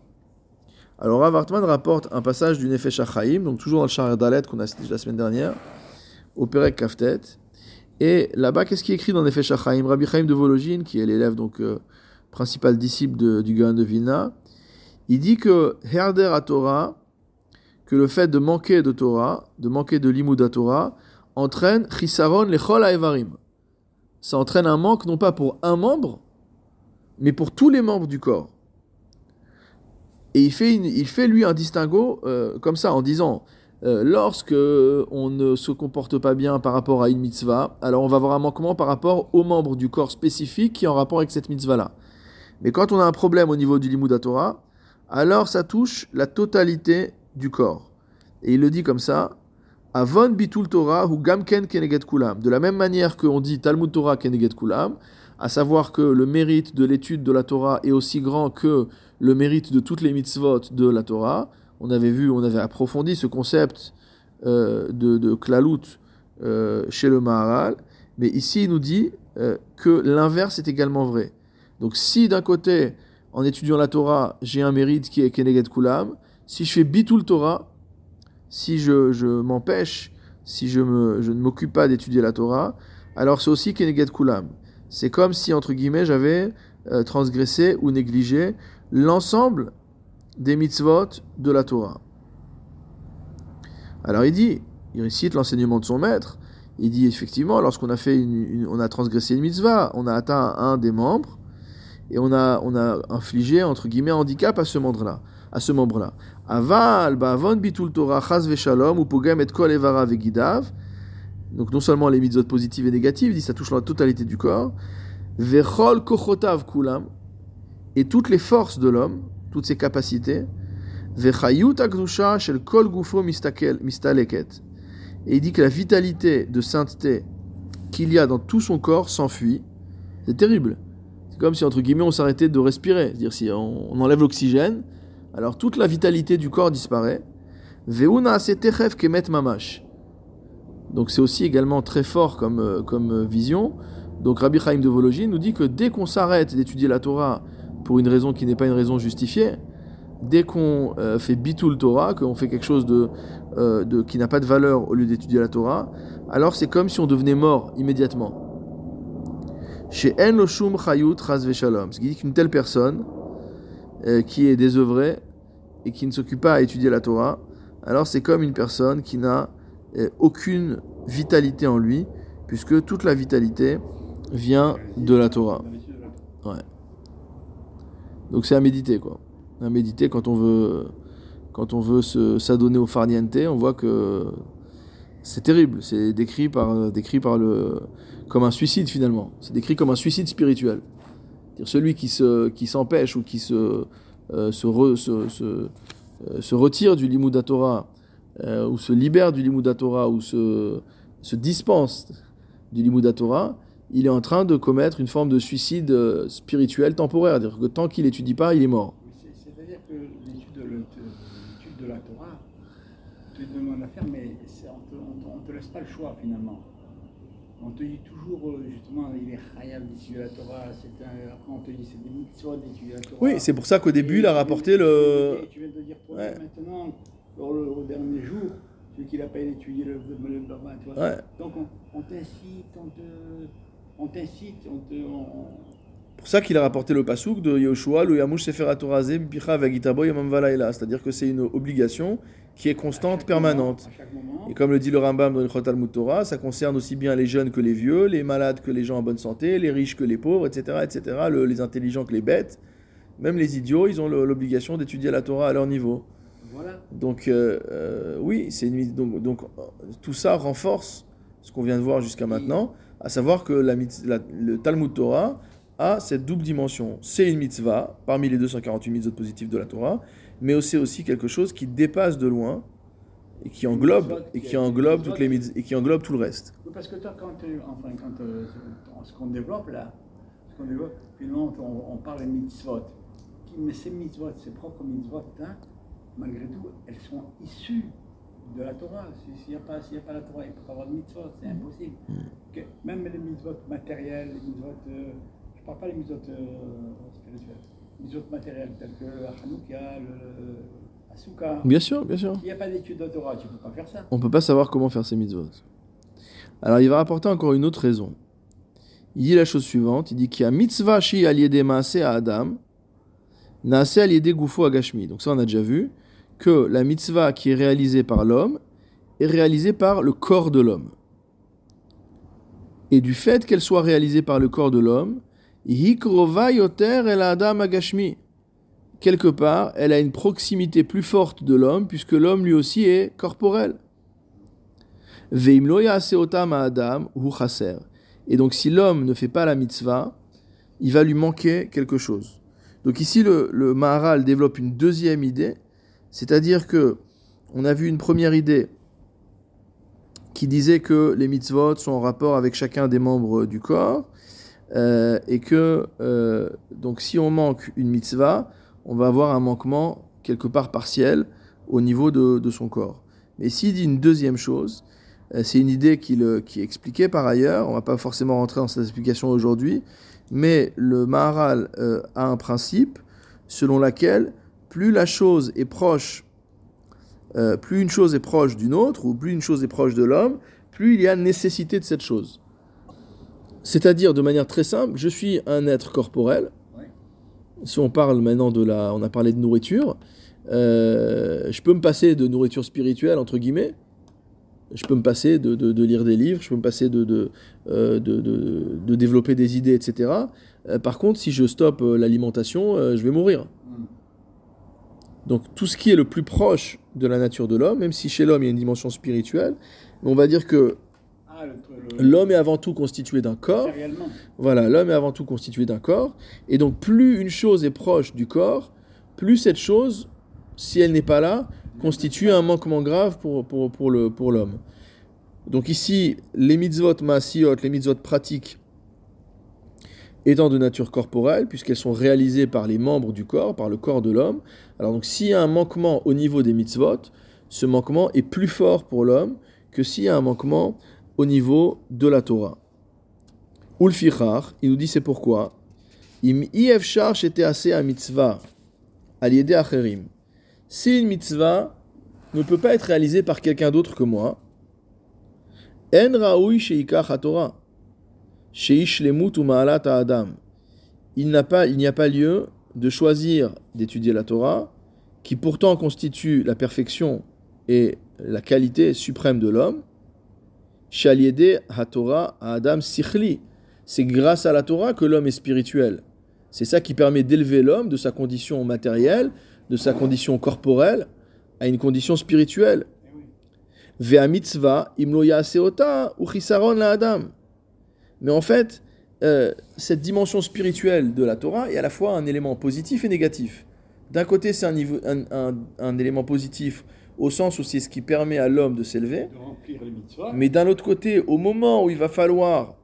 Alors Rav Hartman rapporte un passage du Nefesh donc toujours dans le Shar Dalet qu'on a cité la semaine dernière, au Perek Kaftet. Et là-bas, qu'est-ce qui est écrit dans Nefesh HaChaim Rabbi Chaim de Vologine, qui est l'élève donc euh, principal disciple du Gaon de Vilna, il dit que Herder à Torah, que le fait de manquer de Torah, de manquer de Limud à Torah, entraîne Chisaron lechol haevarim. Ça entraîne un manque non pas pour un membre, mais pour tous les membres du corps. Et il fait, il fait lui un distinguo euh, comme ça en disant euh, lorsque on ne se comporte pas bien par rapport à une mitzvah, alors on va avoir un manquement par rapport aux membres du corps spécifique qui est en rapport avec cette mitzvah-là. Mais quand on a un problème au niveau du limud à Torah, alors ça touche la totalité du corps. Et il le dit comme ça Avon bitul Torah ou gamken keneget kulam. De la même manière qu'on dit Talmud Torah keneget kulam, à savoir que le mérite de l'étude de la Torah est aussi grand que le mérite de toutes les mitzvot de la Torah. On avait vu, on avait approfondi ce concept euh, de, de klalout euh, chez le Maharal, mais ici il nous dit euh, que l'inverse est également vrai. Donc si d'un côté, en étudiant la Torah, j'ai un mérite qui est keneget kulam, si je fais bitul Torah, si je, m'empêche, si je, ne m'occupe pas d'étudier la Torah, alors c'est aussi keneget kulam. C'est comme si, entre guillemets, j'avais transgressé ou négligé l'ensemble des mitzvot de la Torah. Alors il dit, il cite l'enseignement de son maître, il dit effectivement, lorsqu'on a fait une, on a transgressé une mitzvah, on a atteint un des membres, et on a, on a infligé, entre guillemets, un handicap à ce membre-là. À ce membre-là. Aval, ba'avon bitul Torah, chas veshalom, ou pogam et kol evara vegidav. Donc non seulement les mitzvot positives et négatives, dit ça touche la totalité du corps. Vechol kochotav kulam, et toutes les forces de l'homme, toutes ses capacités. Et il dit que la vitalité de sainteté qu'il y a dans tout son corps s'enfuit. C'est terrible. C'est comme si, entre guillemets, on s'arrêtait de respirer. C'est-à-dire, si on, enlève l'oxygène, alors toute la vitalité du corps disparaît. Donc c'est aussi également très fort comme, euh, comme euh, vision. Donc Rabbi Chaim de Vologine nous dit que dès qu'on s'arrête d'étudier la Torah pour une raison qui n'est pas une raison justifiée, dès qu'on euh, fait bitul Torah, qu'on fait quelque chose de, euh, de, qui n'a pas de valeur au lieu d'étudier la Torah, alors c'est comme si on devenait mort immédiatement. Chez En Loshum Chayut Ras Veshalom. Ce qui dit qu'une telle personne euh, qui est désœuvrée et qui ne s'occupe pas à étudier la Torah, alors c'est comme une personne qui n'a euh, aucune vitalité en lui, puisque toute la vitalité vient de la Torah. Donc c'est à méditer quoi. À méditer quand on veut, quand on veut s'adonner au farniente, on voit que c'est terrible. C'est décrit par, décrit par le, comme un suicide finalement. C'est décrit comme un suicide spirituel. C'est-à-dire celui qui se, qui s'empêche ou qui se, euh, se, se, euh, se retire du limud Torah euh, ou se libère du limud Torah ou se, se dispense du limud Torah, il est en train de commettre une forme de suicide euh, spirituel temporaire. C'est-à-dire que tant qu'il n'étudie pas, il est mort. C'est- C'est-à-dire que l'étude de, le- de- l'étude de la Torah, tu te demandes à faire, mais on ne te, laisse pas le choix finalement. On te dit toujours, euh, justement, il est khayab d'étudier la Torah, c'est un, après on te dit c'est des mitzvot d'étudier la Torah. Oui, c'est pour ça qu'au début, Et il a rapporté le. Tu viens de dire toi Ouais. maintenant, au, au dernier jour, celui qui n'a pas étudié le, le, le vois. Ouais. Donc on, on t'incite, on te, on t'incite, on te, on- pour ça qu'il a rapporté le pasouk de Yoshua, le Yamush Sefer Bicha Vagitabo Yamam. C'est-à-dire que c'est une obligation qui est constante, permanente. moment-. Et comme le dit le Rambam dans le Chot Talmud Torah, ça concerne aussi bien les jeunes que les vieux, les malades que les gens en bonne santé, les riches que les pauvres, etc., etc., le- les intelligents que les bêtes. Même les idiots, ils ont l'obligation d'étudier la Torah à leur niveau. Voilà. Donc, euh, euh, oui, c'est une, donc, donc, euh, tout ça renforce ce qu'on vient de voir jusqu'à maintenant, à savoir que la, la- le Talmud Torah a cette double dimension. C'est une mitzvah, parmi les 248 mitzvot positifs de la Torah, mais c'est aussi quelque chose qui dépasse de loin et qui englobe, et qui englobe, toutes les mitz- et qui englobe tout le reste. Parce que toi, quand, enfin, quand euh, ce qu'on développe là, ce qu'on développe. Finalement, on, on parle des mitzvot. Mais ces mitzvot, ces propres mitzvot, hein, malgré tout, elles sont issues de la Torah. S'il n'y a, pas, a pas la Torah, il ne peut pas avoir de mitzvot, c'est impossible. Que même les mitzvot matériels, les mitzvot, euh, je ne parle pas des mitzvot euh, spirituels, les mitzvot matériels tels que la Hanouka, le, Asuka. Bien sûr, bien sûr. S'il n'y a pas d'étude de Torah, tu ne peux pas faire ça. On ne peut pas savoir comment faire ces mitzvot. Alors il va rapporter encore une autre raison. Il dit la chose suivante, il dit qu'il y a mitzvah shi aliede maase à Adam, naase aliede gufo agashmi. Donc ça on a déjà vu que la mitzvah qui est réalisée par l'homme est réalisée par le corps de l'homme. Et du fait qu'elle soit réalisée par le corps de l'homme, adam agashmi. Quelque part, elle a une proximité plus forte de l'homme puisque l'homme lui aussi est corporel. Adam Et donc si l'homme ne fait pas la mitzvah, il va lui manquer quelque chose. Donc ici le Maharal développe une deuxième idée, c'est-à-dire que on a vu une première idée qui disait que les mitzvot sont en rapport avec chacun des membres du corps, euh, et que euh, donc si on manque une mitzvah, on va avoir un manquement quelque part partiel au niveau de, de son corps. Mais s'il dit une deuxième chose, euh, c'est une idée qui, est expliquée par ailleurs, on ne va pas forcément rentrer dans cette explication aujourd'hui, mais le Maharal a un principe selon laquelle plus la chose est proche, euh, plus une chose est proche d'une autre, ou plus une chose est proche de l'homme, plus il y a nécessité de cette chose. C'est-à-dire, de manière très simple, je suis un être corporel. Si on parle maintenant de la, on a parlé de nourriture, je peux me passer de nourriture spirituelle entre guillemets, je peux me passer de, lire des livres, je peux me passer de, euh, de développer des idées, etc. Euh, par contre, si je stoppe euh, l'alimentation, je vais mourir. Donc tout ce qui est le plus proche de la nature de l'homme, même si chez l'homme il y a une dimension spirituelle, on va dire que ah, l'homme est avant tout constitué d'un corps. Voilà, l'homme est avant tout constitué d'un corps. Et donc plus une chose est proche du corps, plus cette chose, si elle n'est pas là, constitue un manquement grave pour, pour, pour l'homme. Pour Donc ici, les mitzvot maasiot, les mitzvot pratiques, étant de nature corporelle, puisqu'elles sont réalisées par les membres du corps, par le corps de l'homme. Alors donc s'il y a un manquement au niveau des mitzvot, ce manquement est plus fort pour l'homme que s'il y a un manquement au niveau de la Torah. Ulfichar, il nous dit c'est pourquoi? Im était assez à mitzvah, aliede acherim si une mitzvah ne peut pas être réalisée par quelqu'un d'autre que moi, en raoui Torah, adam. Il n'y a pas, il n'y a pas lieu de choisir d'étudier la Torah, qui pourtant constitue la perfection et la qualité suprême de l'homme. Shaliede HaTorah Adam Sichli. C'est grâce à la Torah que l'homme est spirituel. C'est ça qui permet d'élever l'homme de sa condition matérielle de sa condition corporelle à une condition spirituelle. Vea mitzvah ou la adam. Mais en fait, euh, cette dimension spirituelle de la Torah est à la fois un élément positif et négatif. D'un côté, c'est un, un, élément positif au sens où c'est ce qui permet à l'homme de s'élever. Mais d'un autre côté, au moment où il va falloir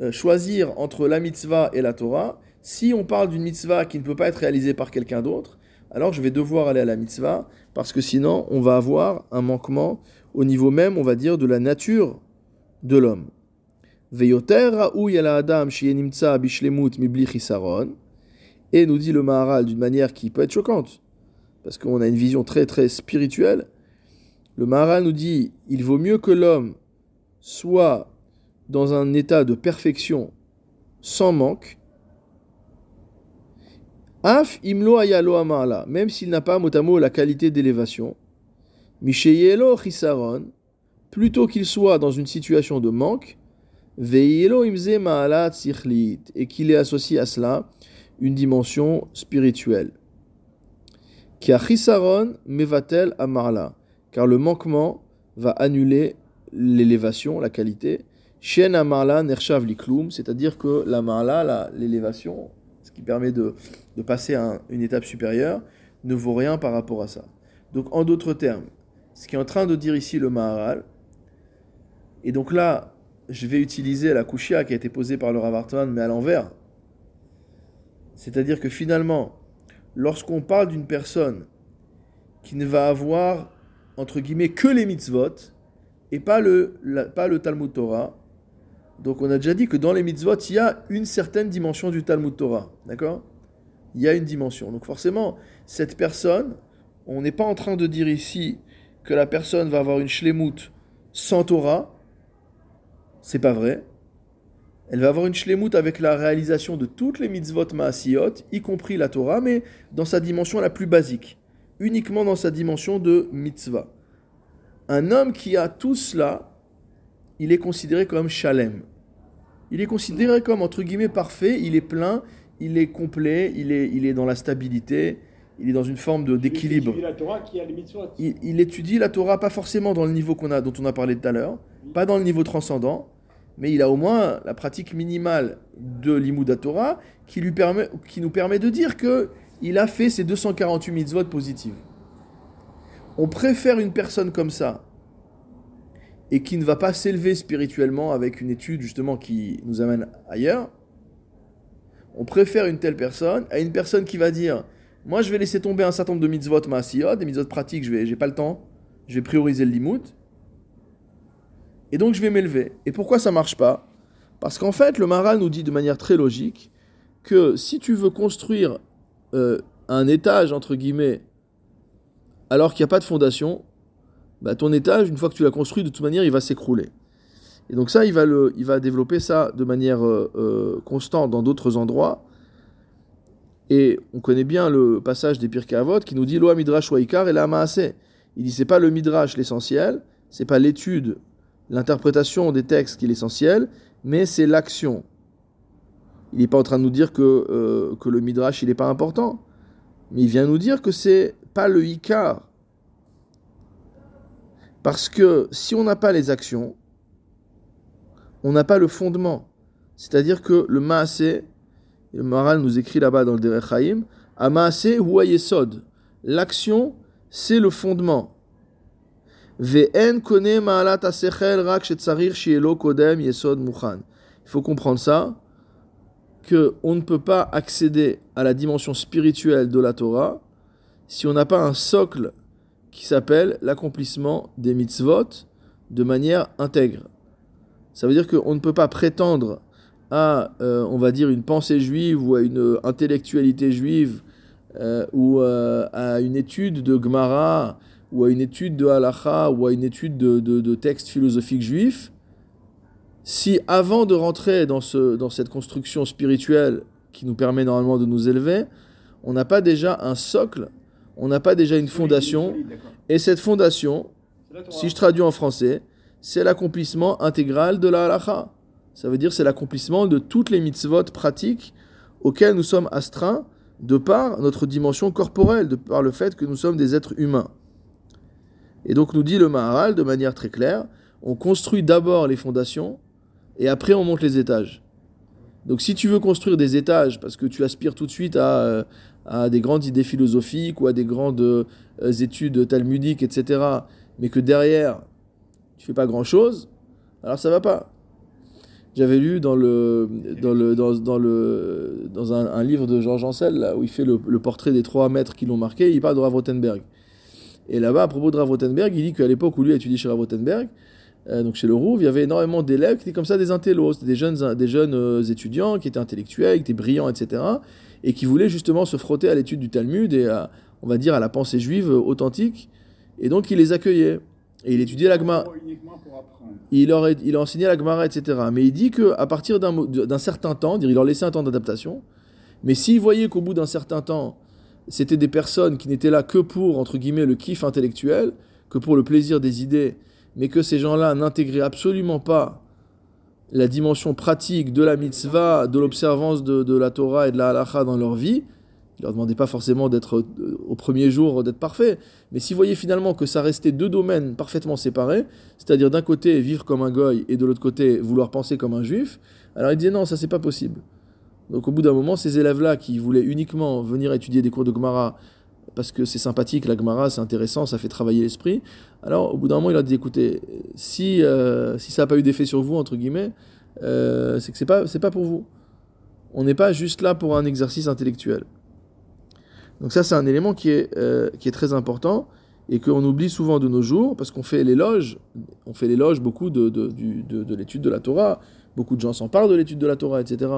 euh, choisir entre la mitzvah et la Torah, si on parle d'une mitzvah qui ne peut pas être réalisée par quelqu'un d'autre, alors je vais devoir aller à la mitzvah, parce que sinon on va avoir un manquement au niveau même, on va dire, de la nature de l'homme. Et nous dit le Maharal d'une manière qui peut être choquante, parce qu'on a une vision très très spirituelle. Le Maharal nous dit il vaut mieux que l'homme soit dans un état de perfection sans manque, Af imlo ayalo amala, même s'il n'a pas mot la qualité d'élévation. Chisaron, plutôt qu'il soit dans une situation de manque. Et qu'il ait associé à cela une dimension spirituelle. Mevatel amarla, car le manquement va annuler l'élévation, la qualité. Shen amarla nershav c'est-à-dire que la marla, l'élévation, qui permet de, passer à une étape supérieure, ne vaut rien par rapport à ça. Donc en d'autres termes, ce qui est en train de dire ici le Maharal, et donc là, je vais utiliser la kushia qui a été posée par le Rav mais à l'envers, C'est-à-dire que finalement, lorsqu'on parle d'une personne qui ne va avoir, entre guillemets, que les mitzvot, et pas le, pas le Talmud Torah, donc on a déjà dit que dans les mitzvot, il y a une certaine dimension du Talmud Torah. D'accord? Il y a une dimension. Donc forcément, cette personne, on n'est pas en train de dire ici que la personne va avoir une shlemut sans Torah. C'est pas vrai. Elle va avoir une shlemut avec la réalisation de toutes les mitzvot maasiyot, y compris la Torah, mais dans sa dimension la plus basique. Uniquement dans sa dimension de mitzvah. Un homme qui a tout cela, il est considéré comme shalem il est considéré comme entre guillemets parfait, il est plein, il est complet, il est, il est dans la stabilité, il est dans une forme d'équilibre. Il, il, étudie la Torah pas forcément dans le niveau qu'on a, dont on a parlé tout à l'heure, pas dans le niveau transcendant, mais il a au moins la pratique minimale de l'Imouda Torah qui, lui permet, qui nous permet de dire que il a fait ses 248 mitzvot positives. On préfère une personne comme ça et qui ne va pas s'élever spirituellement avec une étude justement qui nous amène ailleurs, on préfère une telle personne à une personne qui va dire Moi, je vais laisser tomber un certain nombre de mitzvot maasiyot, des mitzvot pratiques, je n'ai pas le temps, je vais prioriser le limout, et donc je vais m'élever. Et pourquoi ça marche pas? Parce qu'en fait, le Maral nous dit de manière très logique que si tu veux construire euh, un étage, entre guillemets, alors qu'il n'y a pas de fondation, bah, ton étage, une fois que tu l'as construit, de toute manière, il va s'écrouler. Et donc ça, il va, le, il va développer ça de manière euh, euh, constante dans d'autres endroits. Et on connaît bien le passage des Pirkei Avot qui nous dit Loa Midrash Waikar et la. Il dit c'est pas le Midrash l'essentiel, c'est pas l'étude, l'interprétation des textes qui est l'essentiel, mais c'est l'action. Il n'est pas en train de nous dire que, euh, que le Midrash il n'est pas important, mais il vient nous dire que c'est pas le Ikar. Parce que si on n'a pas les actions, on n'a pas le fondement. C'est-à-dire que le Maasé, le Maral nous écrit là-bas dans le Derech Haïm, Maasé ou. L'action, c'est le fondement. Il faut comprendre ça, que on ne peut pas accéder à la dimension spirituelle de la Torah si on n'a pas un socle qui s'appelle l'accomplissement des mitzvot de manière intègre. Ça veut dire qu'on ne peut pas prétendre à, euh, on va dire, une pensée juive ou à une intellectualité juive euh, ou euh, à une étude de Gemara ou à une étude de halacha ou à une étude de, de, textes philosophiques juifs si avant de rentrer dans, ce, dans cette construction spirituelle qui nous permet normalement de nous élever, on n'a pas déjà un socle on n'a pas déjà une fondation. Et cette fondation, si je traduis en français, c'est l'accomplissement intégral de la halacha. Ça veut dire c'est l'accomplissement de toutes les mitzvot pratiques auxquelles nous sommes astreints de par notre dimension corporelle, de par le fait que nous sommes des êtres humains. Et donc nous dit le Maharal de manière très claire, on construit d'abord les fondations et après on monte les étages. Donc si tu veux construire des étages parce que tu aspires tout de suite à, euh, à des grandes idées philosophiques ou à des grandes euh, études talmudiques, etc., mais que derrière, tu fais pas grand-chose, alors ça va pas. J'avais lu dans, le, dans, le, dans, le, dans un, livre de Georges Ancel, là, où il fait le, portrait des trois maîtres qui l'ont marqué, il parle de Rav Rothenberg. Et là-bas, à propos de Rav Rothenberg, il dit qu'à l'époque où lui a étudié chez Rav Rothenberg, euh, donc chez le Rouve, il y avait énormément d'élèves qui étaient comme ça des intellos, des jeunes, des jeunes euh, étudiants qui étaient intellectuels, qui étaient brillants, etc et qui voulait justement se frotter à l'étude du Talmud et à, on va dire, à la pensée juive authentique. Et donc il les accueillait. Et il étudiait la Gemara. Il, leur, il a enseigné la Gemara, etc. Mais il dit qu'à partir d'un certain temps, il leur laissait un temps d'adaptation. Mais s'il voyait qu'au bout d'un certain temps, c'était des personnes qui n'étaient là que pour, entre guillemets, le kiff intellectuel, que pour le plaisir des idées, mais que ces gens-là n'intégraient absolument pas la dimension pratique de la mitzvah, de l'observance de, la Torah et de la halacha dans leur vie. Il leur demandait pas forcément d'être euh, au premier jour d'être parfait, mais s'ils voyaient finalement que ça restait deux domaines parfaitement séparés, c'est-à-dire d'un côté vivre comme un goy et de l'autre côté vouloir penser comme un juif, alors ils disaient non, ça c'est pas possible. Donc au bout d'un moment, ces élèves-là qui voulaient uniquement venir étudier des cours de Gemara parce que c'est sympathique, la Gemara, c'est intéressant, ça fait travailler l'esprit. Alors, au bout d'un moment, il a dit, écoutez, si, euh, si ça n'a pas eu d'effet sur vous, entre guillemets, euh, c'est que c'est pas, c'est pas pour vous. On n'est pas juste là pour un exercice intellectuel. Donc ça, c'est un élément qui est, euh, qui est très important et qu'on oublie souvent de nos jours parce qu'on fait l'éloge, on fait l'éloge beaucoup de, de, de, de l'étude de la Torah. Beaucoup de gens s'en parlent de l'étude de la Torah, etc.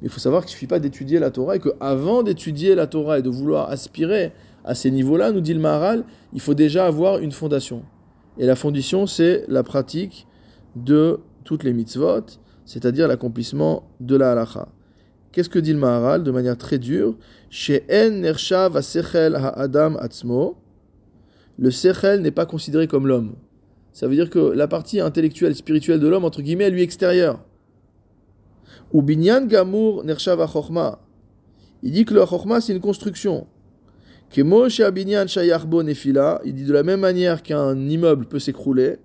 Mais il faut savoir qu'il ne suffit pas d'étudier la Torah et qu'avant d'étudier la Torah et de vouloir aspirer à ces niveaux-là, nous dit le Maharal, il faut déjà avoir une fondation. Et la fondation, c'est la pratique de toutes les mitzvot, c'est-à-dire l'accomplissement de la halacha. Qu'est-ce que dit le Maharal de manière très dure? Ha'adam Atzmo, le Sechel n'est pas considéré comme l'homme. Ça veut dire que la partie intellectuelle, spirituelle de l'homme, entre guillemets, elle lui est extérieure. Ou Binyan Gamur Nershav. Il dit que le Chokma, c'est une construction. Kemo Binyan Shayarbo Nefila. Il dit de la même manière qu'un immeuble peut s'écrouler,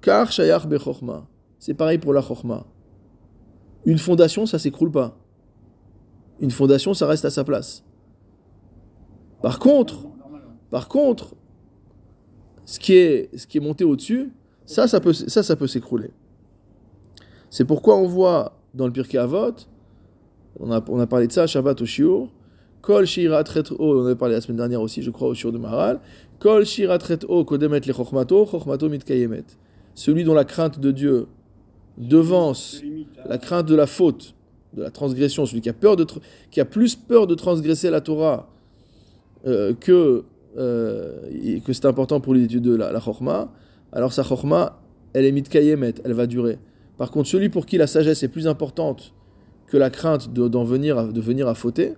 car Shayar Bechokma. C'est pareil pour la Chokma. Une fondation, ça s'écroule pas. Une fondation, ça reste à sa place. Par contre, par contre, ce qui est, ce qui est monté au-dessus, ça, ça peut, ça, ça peut s'écrouler. C'est pourquoi on voit dans le Pirkei Avot, on a, on a parlé de ça, Shabbat au Shiur, Kol Shira on avait parlé la semaine dernière aussi, je crois, au Shiur de Maharal, Kol Shira O Kodemet le Chochmato, Chochmato Mitkayemet. Celui dont la crainte de Dieu devance la crainte de la faute, de la transgression, celui qui a, peur de, qui a plus peur de transgresser la Torah euh, que, euh, que c'est important pour l'étude de la, la Chochma, alors sa Chochma, elle est mitkayemet, elle va durer. Par contre, celui pour qui la sagesse est plus importante que la crainte d'en venir, à, de venir à fauter,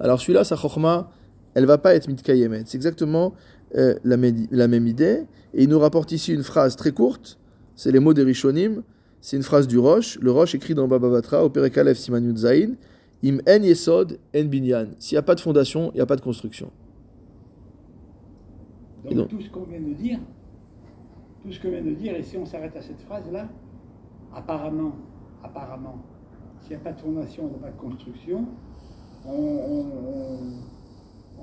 alors celui-là, sa Chochma, elle va pas être mitkayemet. C'est exactement euh, la, la, même idée. Et il nous rapporte ici une phrase très courte, c'est les mots des Rishonim, c'est une phrase du Roche. Le Roche écrit dans Baba Batra, au Perekalef Siman Zain, Im en yesod en binyan. S'il n'y a pas de fondation, il n'y a pas de construction. Donc, donc, tout ce qu'on vient de dire, tout ce qu'on vient de dire, et si on s'arrête à cette phrase-là, apparemment, apparemment, s'il n'y a pas de fondation, il n'y a pas de construction, on, on, on,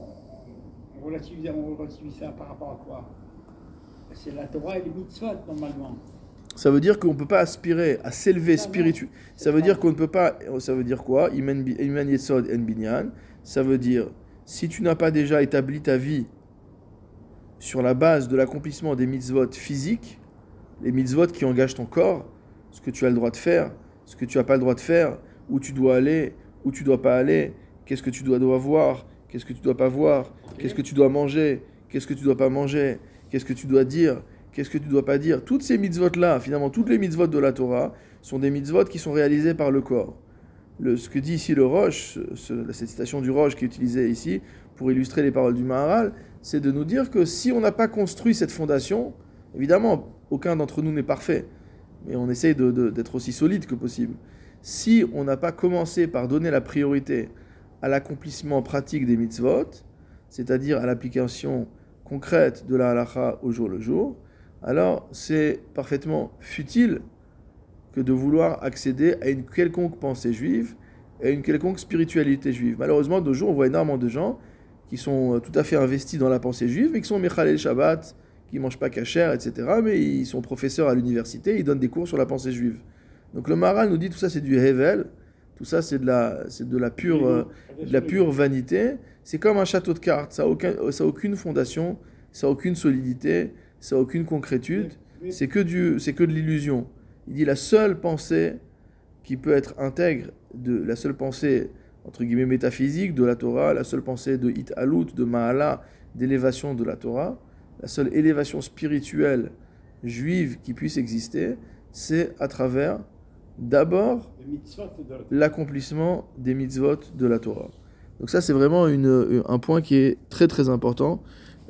on relativise, relativise, ça par rapport à quoi? C'est la Torah et les mitzvot, normalement. Ça veut dire qu'on ne peut pas aspirer à s'élever spirituellement. Ça veut dire qu'on ne peut pas. Ça veut dire quoi? Iman Yesod en Binyan. Ça veut dire, si tu n'as pas déjà établi ta vie sur la base de l'accomplissement des mitzvot physiques, les mitzvot qui engagent ton corps, ce que tu as le droit de faire, ce que tu n'as pas le droit de faire, où tu dois aller, où tu dois pas aller, qu'est-ce que tu dois, dois voir, qu'est-ce que tu dois pas voir, qu'est-ce que tu dois manger, qu'est-ce que tu dois pas manger, qu'est-ce que tu dois dire, qu'est-ce que tu dois pas dire. Toutes ces mitzvot-là, finalement, toutes les mitzvot de la Torah, sont des mitzvot qui sont réalisés par le corps. Le, ce que dit ici le Roche, ce, cette citation du Roche qui est utilisée ici pour illustrer les paroles du Maharal, c'est de nous dire que si on n'a pas construit cette fondation, évidemment, aucun d'entre nous n'est parfait, mais on essaye d'être aussi solide que possible. Si on n'a pas commencé par donner la priorité à l'accomplissement pratique des mitzvot, c'est-à-dire à, l'application concrète de la halacha au jour le jour, alors c'est parfaitement futile que de vouloir accéder à une quelconque pensée juive et à une quelconque spiritualité juive. Malheureusement, de nos jours, on voit énormément de gens qui sont tout à fait investis dans la pensée juive, mais qui sont Mechalel Shabbat, qui ne mangent pas cachère, etc. Mais ils sont professeurs à l'université, ils donnent des cours sur la pensée juive. Donc le Maharal nous dit tout ça c'est du Hevel, tout ça c'est de la, c'est de la pure, euh, de la pure vanité. C'est comme un château de cartes, ça n'a aucun, ça a aucune fondation, ça n'a aucune solidité, ça n'a aucune concrétude, c'est que, du, c'est que de l'illusion. Il dit la seule pensée qui peut être intègre, de, la seule pensée entre guillemets métaphysique de la Torah, la seule pensée de Hit Alut, de Mahala, d'élévation de la Torah, la seule élévation spirituelle juive qui puisse exister, c'est à travers d'abord l'accomplissement des mitzvot de la Torah. Donc ça c'est vraiment une, un point qui est très très important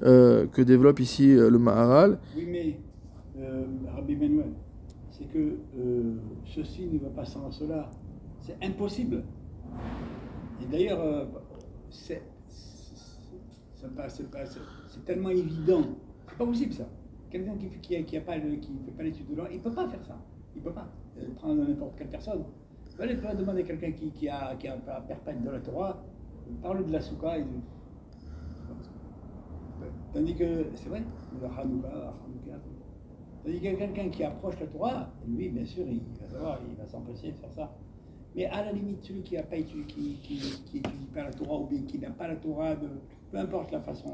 euh, que développe ici euh, le Maharal. Oui, mais euh, Rabbi Manuel, c'est que euh, ceci ne va pas sans cela. C'est impossible. Et d'ailleurs, euh, c'est tellement évident. C'est pas possible ça. Quelqu'un qui ne qui, a pas qui fait pas l'étude de loi, il ne peut pas faire ça. Il ne peut pas euh, prendre n'importe quelle personne. Il va aller demander à quelqu'un qui, qui, a, qui a un perpète de la Torah, parle de la Souka. Et Tandis que, c'est vrai, le Hanouka, Tandis a quelqu'un qui approche la Torah, lui, bien sûr, il va savoir, il va s'empêcher de faire ça. Mais à la limite, celui qui n'a pas étudié, qui, qui, qui étudie pas la Torah ou bien qui n'a pas la Torah, de, peu importe la façon.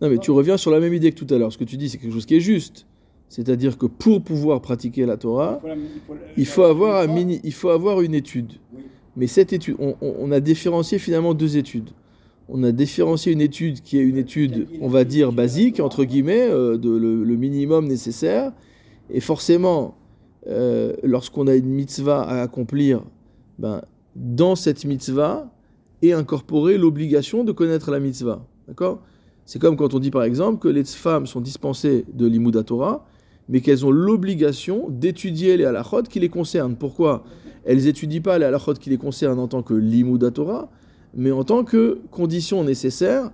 Non, mais tu reviens sur la même idée que tout à l'heure. Ce que tu dis, c'est quelque chose qui est juste. C'est-à-dire que pour pouvoir pratiquer la Torah, la- faut la- il la- faut avoir, un mini, il faut avoir une étude. Oui. Mais cette étude, on, on- on a différencié finalement deux études. On a différencié une étude qui est une étude, on va dire, basique, entre guillemets, euh, de le, le minimum nécessaire. Et forcément, euh, lorsqu'on a une mitzvah à accomplir, ben, dans cette mitzvah est incorporée l'obligation de connaître la mitzvah. D'accord? C'est comme quand on dit par exemple que les femmes sont dispensées de l'Imouda Torah, mais qu'elles ont l'obligation d'étudier les halachot qui les concernent. Pourquoi? Elles étudient pas les halachot qui les concernent en tant que l'Imouda Torah, mais en tant que condition nécessaire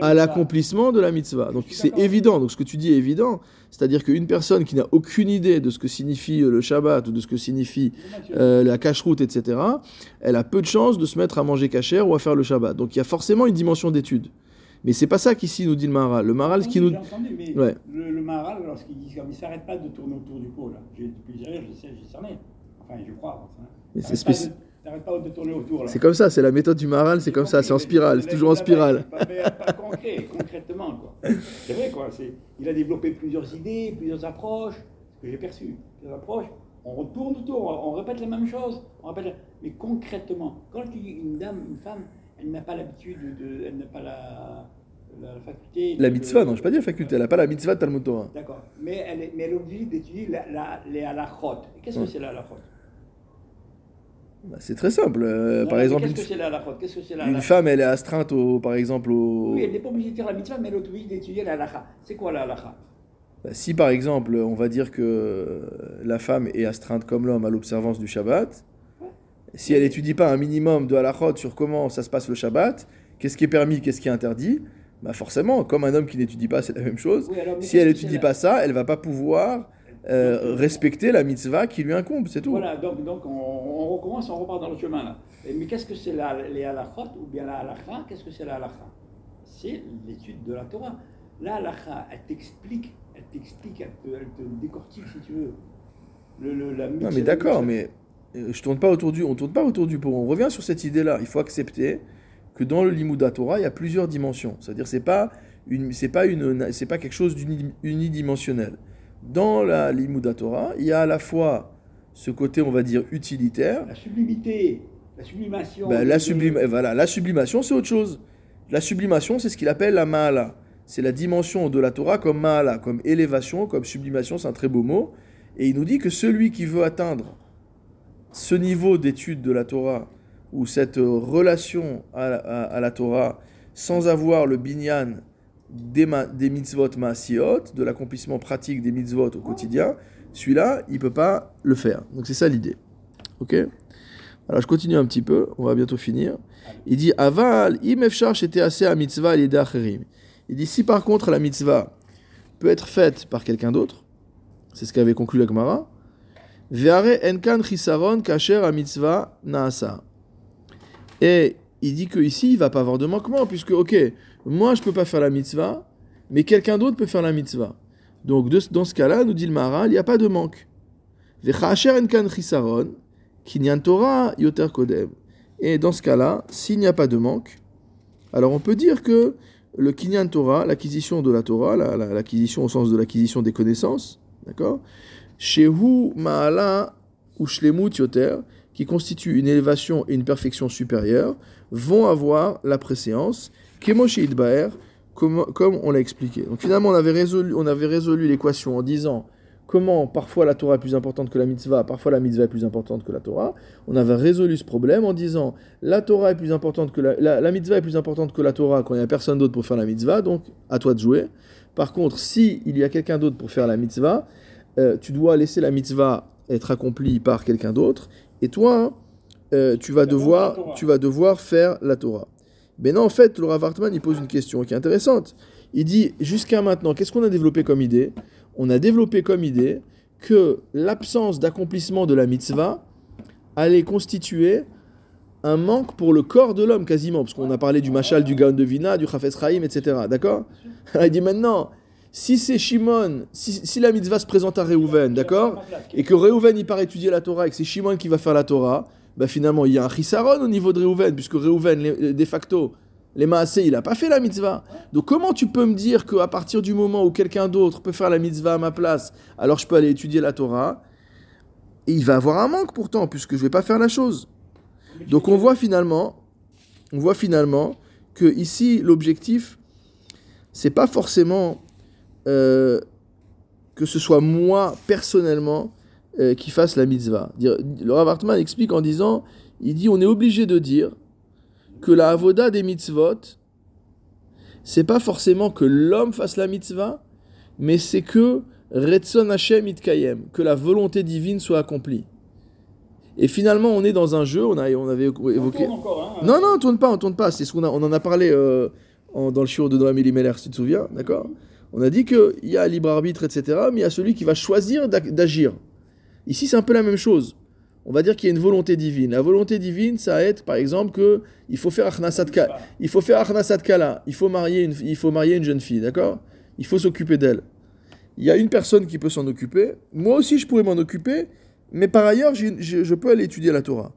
à l'accomplissement de la mitzvah. Donc c'est évident, donc ce que tu dis est évident, c'est-à-dire qu'une personne qui n'a aucune idée de ce que signifie euh, le Shabbat ou de ce que signifie euh, la cache-route, etc., elle a peu de chances de se mettre à manger cachère ou à faire le Shabbat. Donc il y a forcément une dimension d'étude. Mais c'est pas ça qu'ici nous dit le Maharal. Le Maharal, ce qui nous... entendu, mais Ouais. le, le Maharal, lorsqu'il dit comme il ne s'arrête pas de tourner autour du pot, là. J'ai- hier, je sais, j'ai cerné. Enfin, je crois. Enfin, Mais c'est T'arrêtes pas spéci- de- T'arrêtes pas de tourner autour, là. C'est comme ça, c'est la méthode du Maharal, c'est comme ça, c'est en spirale, c'est toujours en spirale. Pas, pas- concret, <laughs> concrètement, quoi. C'est vrai, quoi. Il a développé plusieurs idées, plusieurs approches, ce que j'ai perçu. Plusieurs approches. On retourne autour, on répète la même chose, on répète la- mais concrètement, quand tu dis une dame, une femme, elle n'a pas l'habitude de, elle n'a pas la, la, la faculté. La de- mitzvah, non, je ne pas dire faculté, elle n'a pas la mitzvah de Talmud Torah. D'accord. Mais elle est, mais elle est obligée d'étudier la, la, les halachot. Qu'est-ce que Ouais. c'est la halachot? Bah, C'est très simple. euh, Non, par exemple, Qu'est-ce une, que c'est la halachot? Qu'est-ce que c'est la une femme, elle est astreinte, au, par exemple, au... Oui, elle n'est pas obligée de dire la mitzvah, mais elle est obligée d'étudier la halacha. C'est quoi la halacha Bah, Si par exemple, on va dire que la femme est astreinte comme l'homme à l'observance du Shabbat, si elle n'étudie pas un minimum de halachot sur comment ça se passe le Shabbat, qu'est-ce qui est permis, qu'est-ce qui est interdit, bah forcément, comme un homme qui n'étudie pas, c'est la même chose. Oui, alors, mais Si elle n'étudie pas ça, elle va pas pouvoir euh, respecter la mitzvah qui lui incombe, c'est tout. Voilà, donc, donc on, on recommence, on repart dans le chemin là. Mais qu'est-ce que c'est la, les halachot ou bien la halacha? Qu'est-ce que c'est la halacha? C'est l'étude de la Torah. La halacha, elle t'explique, elle t'explique, elle te, elle te décortique si tu veux. Le, le- la Non mitzvah- mais d'accord, mais euh, je tourne pas autour du, on tourne pas autour du pot. On revient sur cette idée-là. Il faut accepter que dans le Limuda Torah, il y a plusieurs dimensions. C'est-à-dire c'est pas une, c'est pas une, c'est pas quelque chose d'uni- unidimensionnel. Dans la Limuda Torah, il y a à la fois ce côté, on va dire utilitaire. La sublimité, la sublimation. Ben, la de- sublim, voilà, la sublimation, c'est autre chose. La sublimation, c'est ce qu'il appelle la ma'ala. C'est la dimension de la Torah comme ma'ala, comme élévation, comme sublimation, c'est un très beau mot. Et il nous dit que celui qui veut atteindre ce niveau d'étude de la Torah, ou cette relation à, à- à la Torah, sans avoir le binyan des, ma- mitzvot ma'asiot, de l'accomplissement pratique des mitzvot au quotidien, celui-là, il peut pas le faire. Donc c'est ça l'idée. Ok? Alors je continue un petit peu, on va bientôt finir. Il dit Aval, im efshar shete aseh a mitzvah. Il dit si par contre la mitzvah peut être faite par quelqu'un d'autre, c'est ce qu'avait conclu la Gemara, Et il dit que ici il va pas avoir de manquement puisque ok, moi je peux pas faire la mitzvah, mais quelqu'un d'autre peut faire la mitzvah. Donc dans ce cas-là, nous dit le Maharal, il n'y a pas de manque. Et dans ce cas-là, s'il n'y a pas de manque, alors on peut dire que le Kinyan Torah, l'acquisition de la Torah, la- la- l'acquisition au sens de l'acquisition des connaissances, d'accord Shehu Ma'ala ou Shlemut Yoter, qui constitue une élévation et une perfection supérieure, vont avoir la préséance, Kemoshi Idbaer, comme, on l'a expliqué. Donc finalement, on avait résolu, résolu l'équation en disant comment parfois la Torah est plus importante que la mitzvah, parfois la mitzvah est plus importante que la Torah. On avait résolu ce problème en disant la Torah est plus importante que la mitzvah est plus importante que la Torah quand il n'y a personne d'autre pour faire la mitzvah, donc à toi de jouer. Par contre, si il y a quelqu'un d'autre pour faire la mitzvah, euh, tu dois laisser la mitzvah être accomplie par quelqu'un d'autre, et toi, euh, tu vas devoir, tu vas devoir faire la Torah. Mais non, en fait, Laura Wartman, il pose une question qui est intéressante. Il dit, jusqu'à maintenant, qu'est-ce qu'on a développé comme idée? On a développé comme idée que l'absence d'accomplissement de la mitzvah allait constituer un manque pour le corps de l'homme quasiment, parce qu'on a parlé du machal, du gaon de vina, du chafetz chaim, etc. D'accord? Il dit maintenant, si c'est Shimon, si, la mitzvah se présente à Réhouven, d'accord Et que Réhouven il part étudier la Torah et que c'est Shimon qui va faire la Torah, bah finalement il y a un chisaron au niveau de Reuven, puisque les- de facto, les Maasé, il n'a pas fait la mitzvah. Donc comment tu peux me dire qu'à partir du moment où quelqu'un d'autre peut faire la mitzvah à ma place, alors je peux aller étudier la Torah Et il va avoir un manque pourtant, puisque je vais pas faire la chose. Donc on voit finalement, on voit finalement que ici l'objectif, c'est pas forcément euh, que ce soit moi personnellement euh, qui fasse la mitzvah. Dire- Le Rav Hartman explique en disant, il dit on est obligé de dire que la avoda des mitzvot, c'est pas forcément que l'homme fasse la mitzvah, mais c'est que Retson Hashem itkayem, que la volonté divine soit accomplie. Et finalement, on est dans un jeu, on, a, on avait On évoqué. tourne encore, hein. Non, non, on tourne pas, on tourne pas. C'est ce qu'on a, on en a parlé euh, en- dans le shiur de Noam Elimelech, si tu te souviens, d'accord? On a dit qu'il y a libre arbitre, etc., mais il y a celui qui va choisir d'agir. Ici, c'est un peu la même chose. On va dire qu'il y a une volonté divine. La volonté divine, ça va être, par exemple, que il faut faire achnasat ka- il faut faire achnasat kala. Il faut marier une, il faut marier une jeune fille, d'accord? Il faut s'occuper d'elle. Il y a une personne qui peut s'en occuper. Moi aussi, je pourrais m'en occuper, mais par ailleurs, je, peux aller étudier la Torah.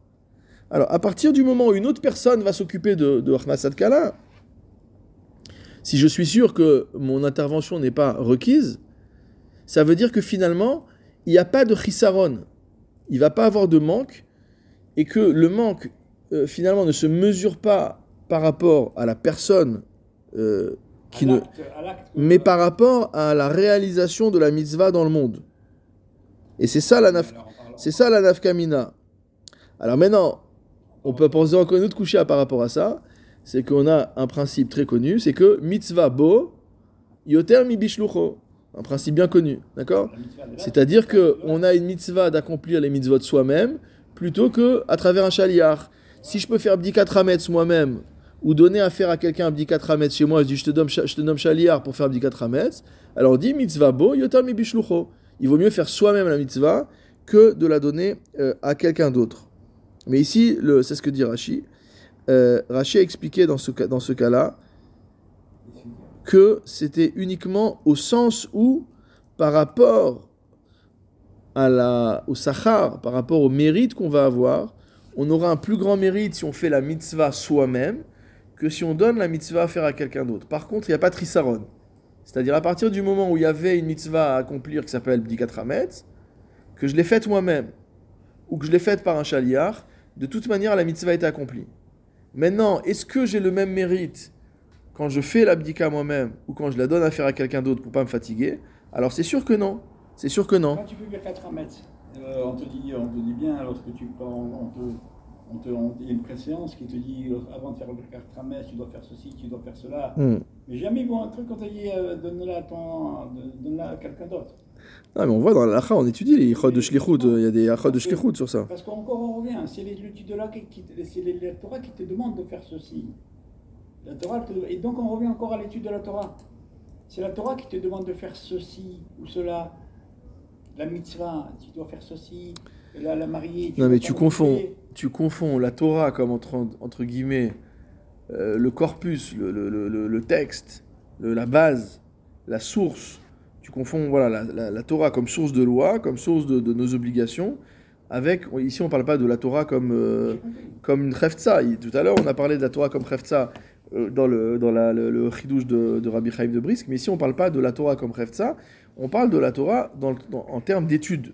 Alors, à partir du moment où une autre personne va s'occuper de, de Achnasat Kala, si je suis sûr que mon intervention n'est pas requise, ça veut dire que finalement, il n'y a pas de chisaron. Il va pas avoir de manque, et que le manque, euh, finalement, ne se mesure pas par rapport à la personne euh, qui ne, mais par rapport à la réalisation de la mitzvah dans le monde. Et c'est ça la naf, c'est ça la nafkamina. Alors maintenant, on peut poser encore une autre coucha par rapport à ça, c'est qu'on a un principe très connu, c'est que mitzvah bo yoter mi bishlucho. Un principe bien connu, d'accord C'est-à-dire que on a une mitzvah d'accomplir les mitzvot soi-même plutôt que à travers un chaliar. Si je peux faire bdikat rametz moi-même ou donner à faire à quelqu'un un bdikat rametz chez moi, je dis je te donne, je te nomme chaliar pour faire bdikat rametz, alors on dit mitzvah bo yotam mi bishlucho. Il vaut mieux faire soi-même la mitzvah que de la donner euh, à quelqu'un d'autre. Mais ici, c'est ce que dit Rashi. Euh, Rashi a expliqué dans ce, dans ce cas-là que c'était uniquement au sens où, par rapport à la, au sachar, par rapport au mérite qu'on va avoir, on aura un plus grand mérite si on fait la mitzvah soi-même que si on donne la mitzvah à faire à quelqu'un d'autre. Par contre, il n'y a pas de trissaron. C'est-à-dire à partir du moment où il y avait une mitzvah à accomplir qui s'appelle Bdikat Hametz, que je l'ai faite moi-même, ou que je l'ai faite par un chaliar, de toute manière la mitzvah est accomplie. Maintenant, est-ce que j'ai le même mérite quand je fais l'abdika moi-même ou quand je la donne à faire à quelqu'un d'autre pour pas me fatiguer? Alors c'est sûr que non. C'est sûr que non. Quand tu fais bien 4 mètres, euh, on, te dit, on te dit bien, lorsque tu on, on te, on te, on- il y a une préséance qui te dit, avant de faire le 4 mètres, tu dois faire ceci, tu dois faire cela. Hmm. Mais jamais ils vont un truc, on te dit, euh, donne-la à, à quelqu'un d'autre. Ah, mais on voit dans la on étudie les ichot de shlichut. Il y a des ichot de shlichut sur ça. Parce qu'encore on revient, c'est l'étude de la c'est la Torah qui te demande de faire ceci. La Torah te- et donc on revient encore à l'étude de la Torah. C'est la Torah qui te demande de faire ceci ou cela. La mitzvah, tu dois faire ceci. La, la mariée. Non, mais tu confonds, tu confonds la Torah comme entre, entre guillemets euh, le corpus, le, le- le- texte, la base, la source. Tu confonds voilà, la, Torah comme source de loi, comme source de, nos obligations, avec, ici on ne parle pas de la Torah comme, euh, comme une Chefza. Il- Tout à l'heure on a parlé de la Torah comme Chefza euh, dans le, dans le, le de, Rabbi Chaim de Brisk, mais ici on ne parle pas de la Torah comme Chefza, on parle de la Torah en termes d'études.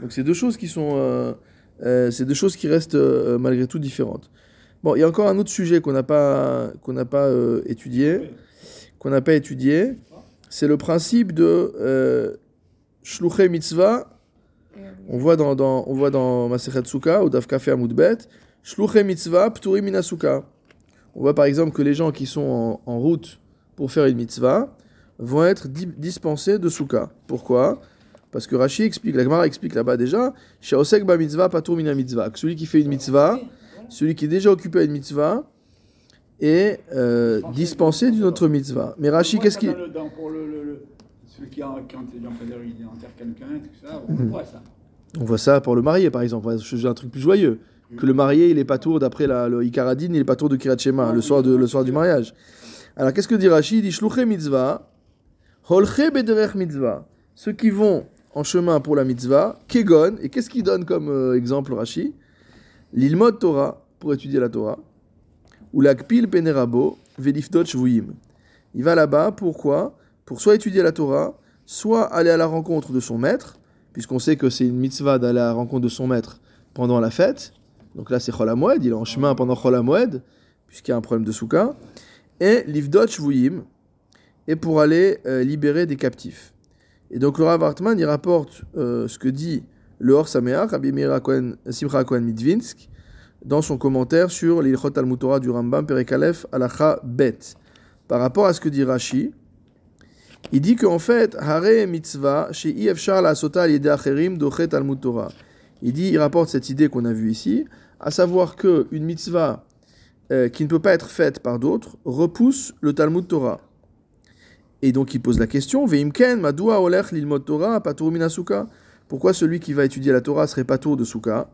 Donc c'est deux choses qui sont... euh, c'est deux choses qui restent malgré tout différentes. Bon, il y a encore un autre sujet qu'on n'a pas, qu'on pas étudié, qu'on n'a pas étudié, c'est le principe de euh, mitzvah. On voit dans, dans, on voit dans ou Daf Kafé Amoudbet, shluché mitzvah pturi minasuka. On voit par exemple que les gens qui sont en, route pour faire une mitzvah vont être di- dispensés de Sukkah. Pourquoi? Parce que Rashi explique, la Gemara explique là-bas déjà, Shaosek ba mitzvah patur mina celui qui fait une mitzvah, celui qui est déjà occupé à une mitzvah, est euh, dispensé d'une autre mitzvah. Mais Rashi, qu'est-ce qui... dans le- dans- pour le, le- le- celui qui, en, quand il il enterre quelqu'un, tout ça, on voit ça. On voit ça pour le marié, par exemple. Changer un truc plus joyeux. Que le marié, il est pas tour, d'après la- le Ikaradine, il est pas tour de Kirat Shema, le soir, de, le soir du mariage. Alors, qu'est-ce que dit Rashi Il dit Shluché mitzvah, holche bederech mitzvah. Ceux qui vont en chemin pour la mitzvah, kegon, et qu'est-ce qu'il donne comme euh, exemple Rashi L'ilmod Torah, pour étudier la Torah, ou l'akpil penerabo, velifdot. Il va là-bas, pourquoi? Pour soit étudier la Torah, soit aller à la rencontre de son maître, puisqu'on sait que c'est une mitzvah d'aller à la rencontre de son maître pendant la fête. Donc là, c'est Chol il est en chemin pendant Chol puisqu'il y a un problème de souka. Et l'ivdot shvuyim, et pour aller euh, libérer des captifs. Et donc le Rav Hartman, il rapporte euh, ce que dit le Hor Sameach, Rabbi Meir Simcha Cohen Midvinsk, dans son commentaire sur l'Ilchot Torah du Rambam Perekalef Alacha Bet. Par rapport à ce que dit Rashi, il dit qu'en fait, Hare mitzvah, chez la al acherim dochet Talmud Torah. Il dit, il rapporte cette idée qu'on a vue ici, à savoir que une mitzvah euh, qui ne peut pas être faite par d'autres repousse le Talmud Torah. Et donc il pose la question, Veimken, Madua Olech Torah, Minasuka. Pourquoi celui qui va étudier la Torah serait pas tour de Souka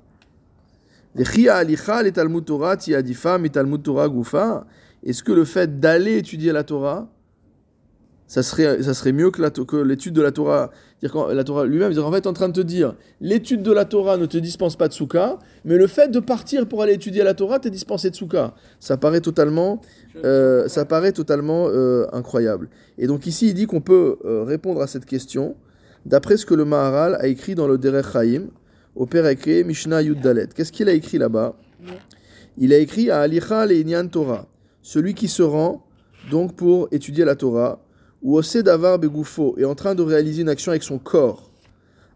Est-ce que le fait d'aller étudier la Torah, ça serait, ça serait mieux que l'étude de la Torah? Dire quand La Torah lui-même, en fait, en train de te dire, l'étude de la Torah ne te dispense pas de Souka, mais le fait de partir pour aller étudier la Torah t'est dispensé de Souka. Ça paraît totalement, euh, ça paraît totalement euh, incroyable. Et donc ici, il dit qu'on peut euh, répondre à cette question d'après ce que le Maharal a écrit dans le Derech Chaim, au Pereke Mishnah Yud Dalet. Qu'est-ce qu'il a écrit là-bas Il a écrit à Alicha Leinian Torah, celui qui se rend donc pour étudier la Torah, ou Ose Davar Begoufo, est en train de réaliser une action avec son corps.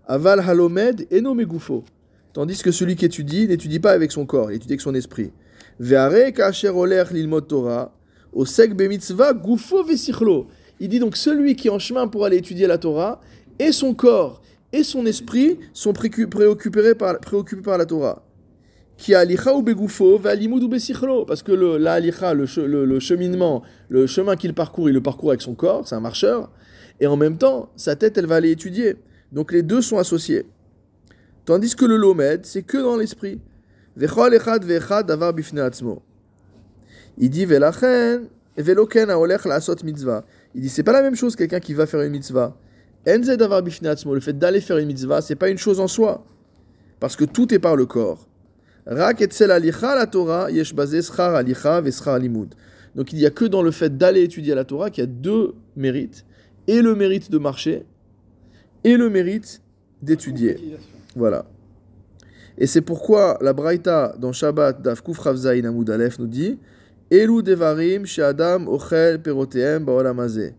Aval Halomed Eno Megoufo. Tandis que celui qui étudie n'étudie pas avec son corps, il étudie avec son esprit. Ve'are Kacher Oler Lilmod Torah, Osek Bemitzvah Goufo Vesichlo. Il dit donc celui qui est en chemin pour aller étudier la Torah, et son corps et son esprit sont préoccupés par, la Torah. Qui a ou begoufo, ou besichlo. Parce que le, la le, le, cheminement, le chemin qu'il parcourt, il le parcourt avec son corps, c'est un marcheur. Et en même temps, sa tête, elle va aller étudier. Donc les deux sont associés. Tandis que le lomed, c'est que dans l'esprit. Il dit velachen, veloken aolech la asot mitzvah. Il dit c'est pas la même chose quelqu'un qui va faire une mitzvah le fait d'aller faire une mitzvah, c'est pas une chose en soi. Parce que tout est par le corps. Donc il n'y a que dans le fait d'aller étudier la Torah qu'il y a deux mérites. Et le mérite de marcher, et le mérite d'étudier. Voilà. Et c'est pourquoi la Braïta dans Shabbat Daf Kuf Amud Aleph nous dit Elu devarim she'adam ochel peroteem ba'olamazeh.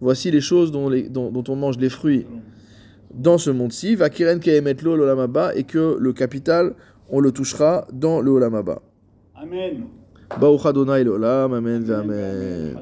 Voici les choses dont, on mange les fruits dans ce monde-ci. Va kiren keemetlo l'olamaba et que le capital, on le touchera dans le olamaba. Amen. Baruch Adonai l'olam, amen, amen.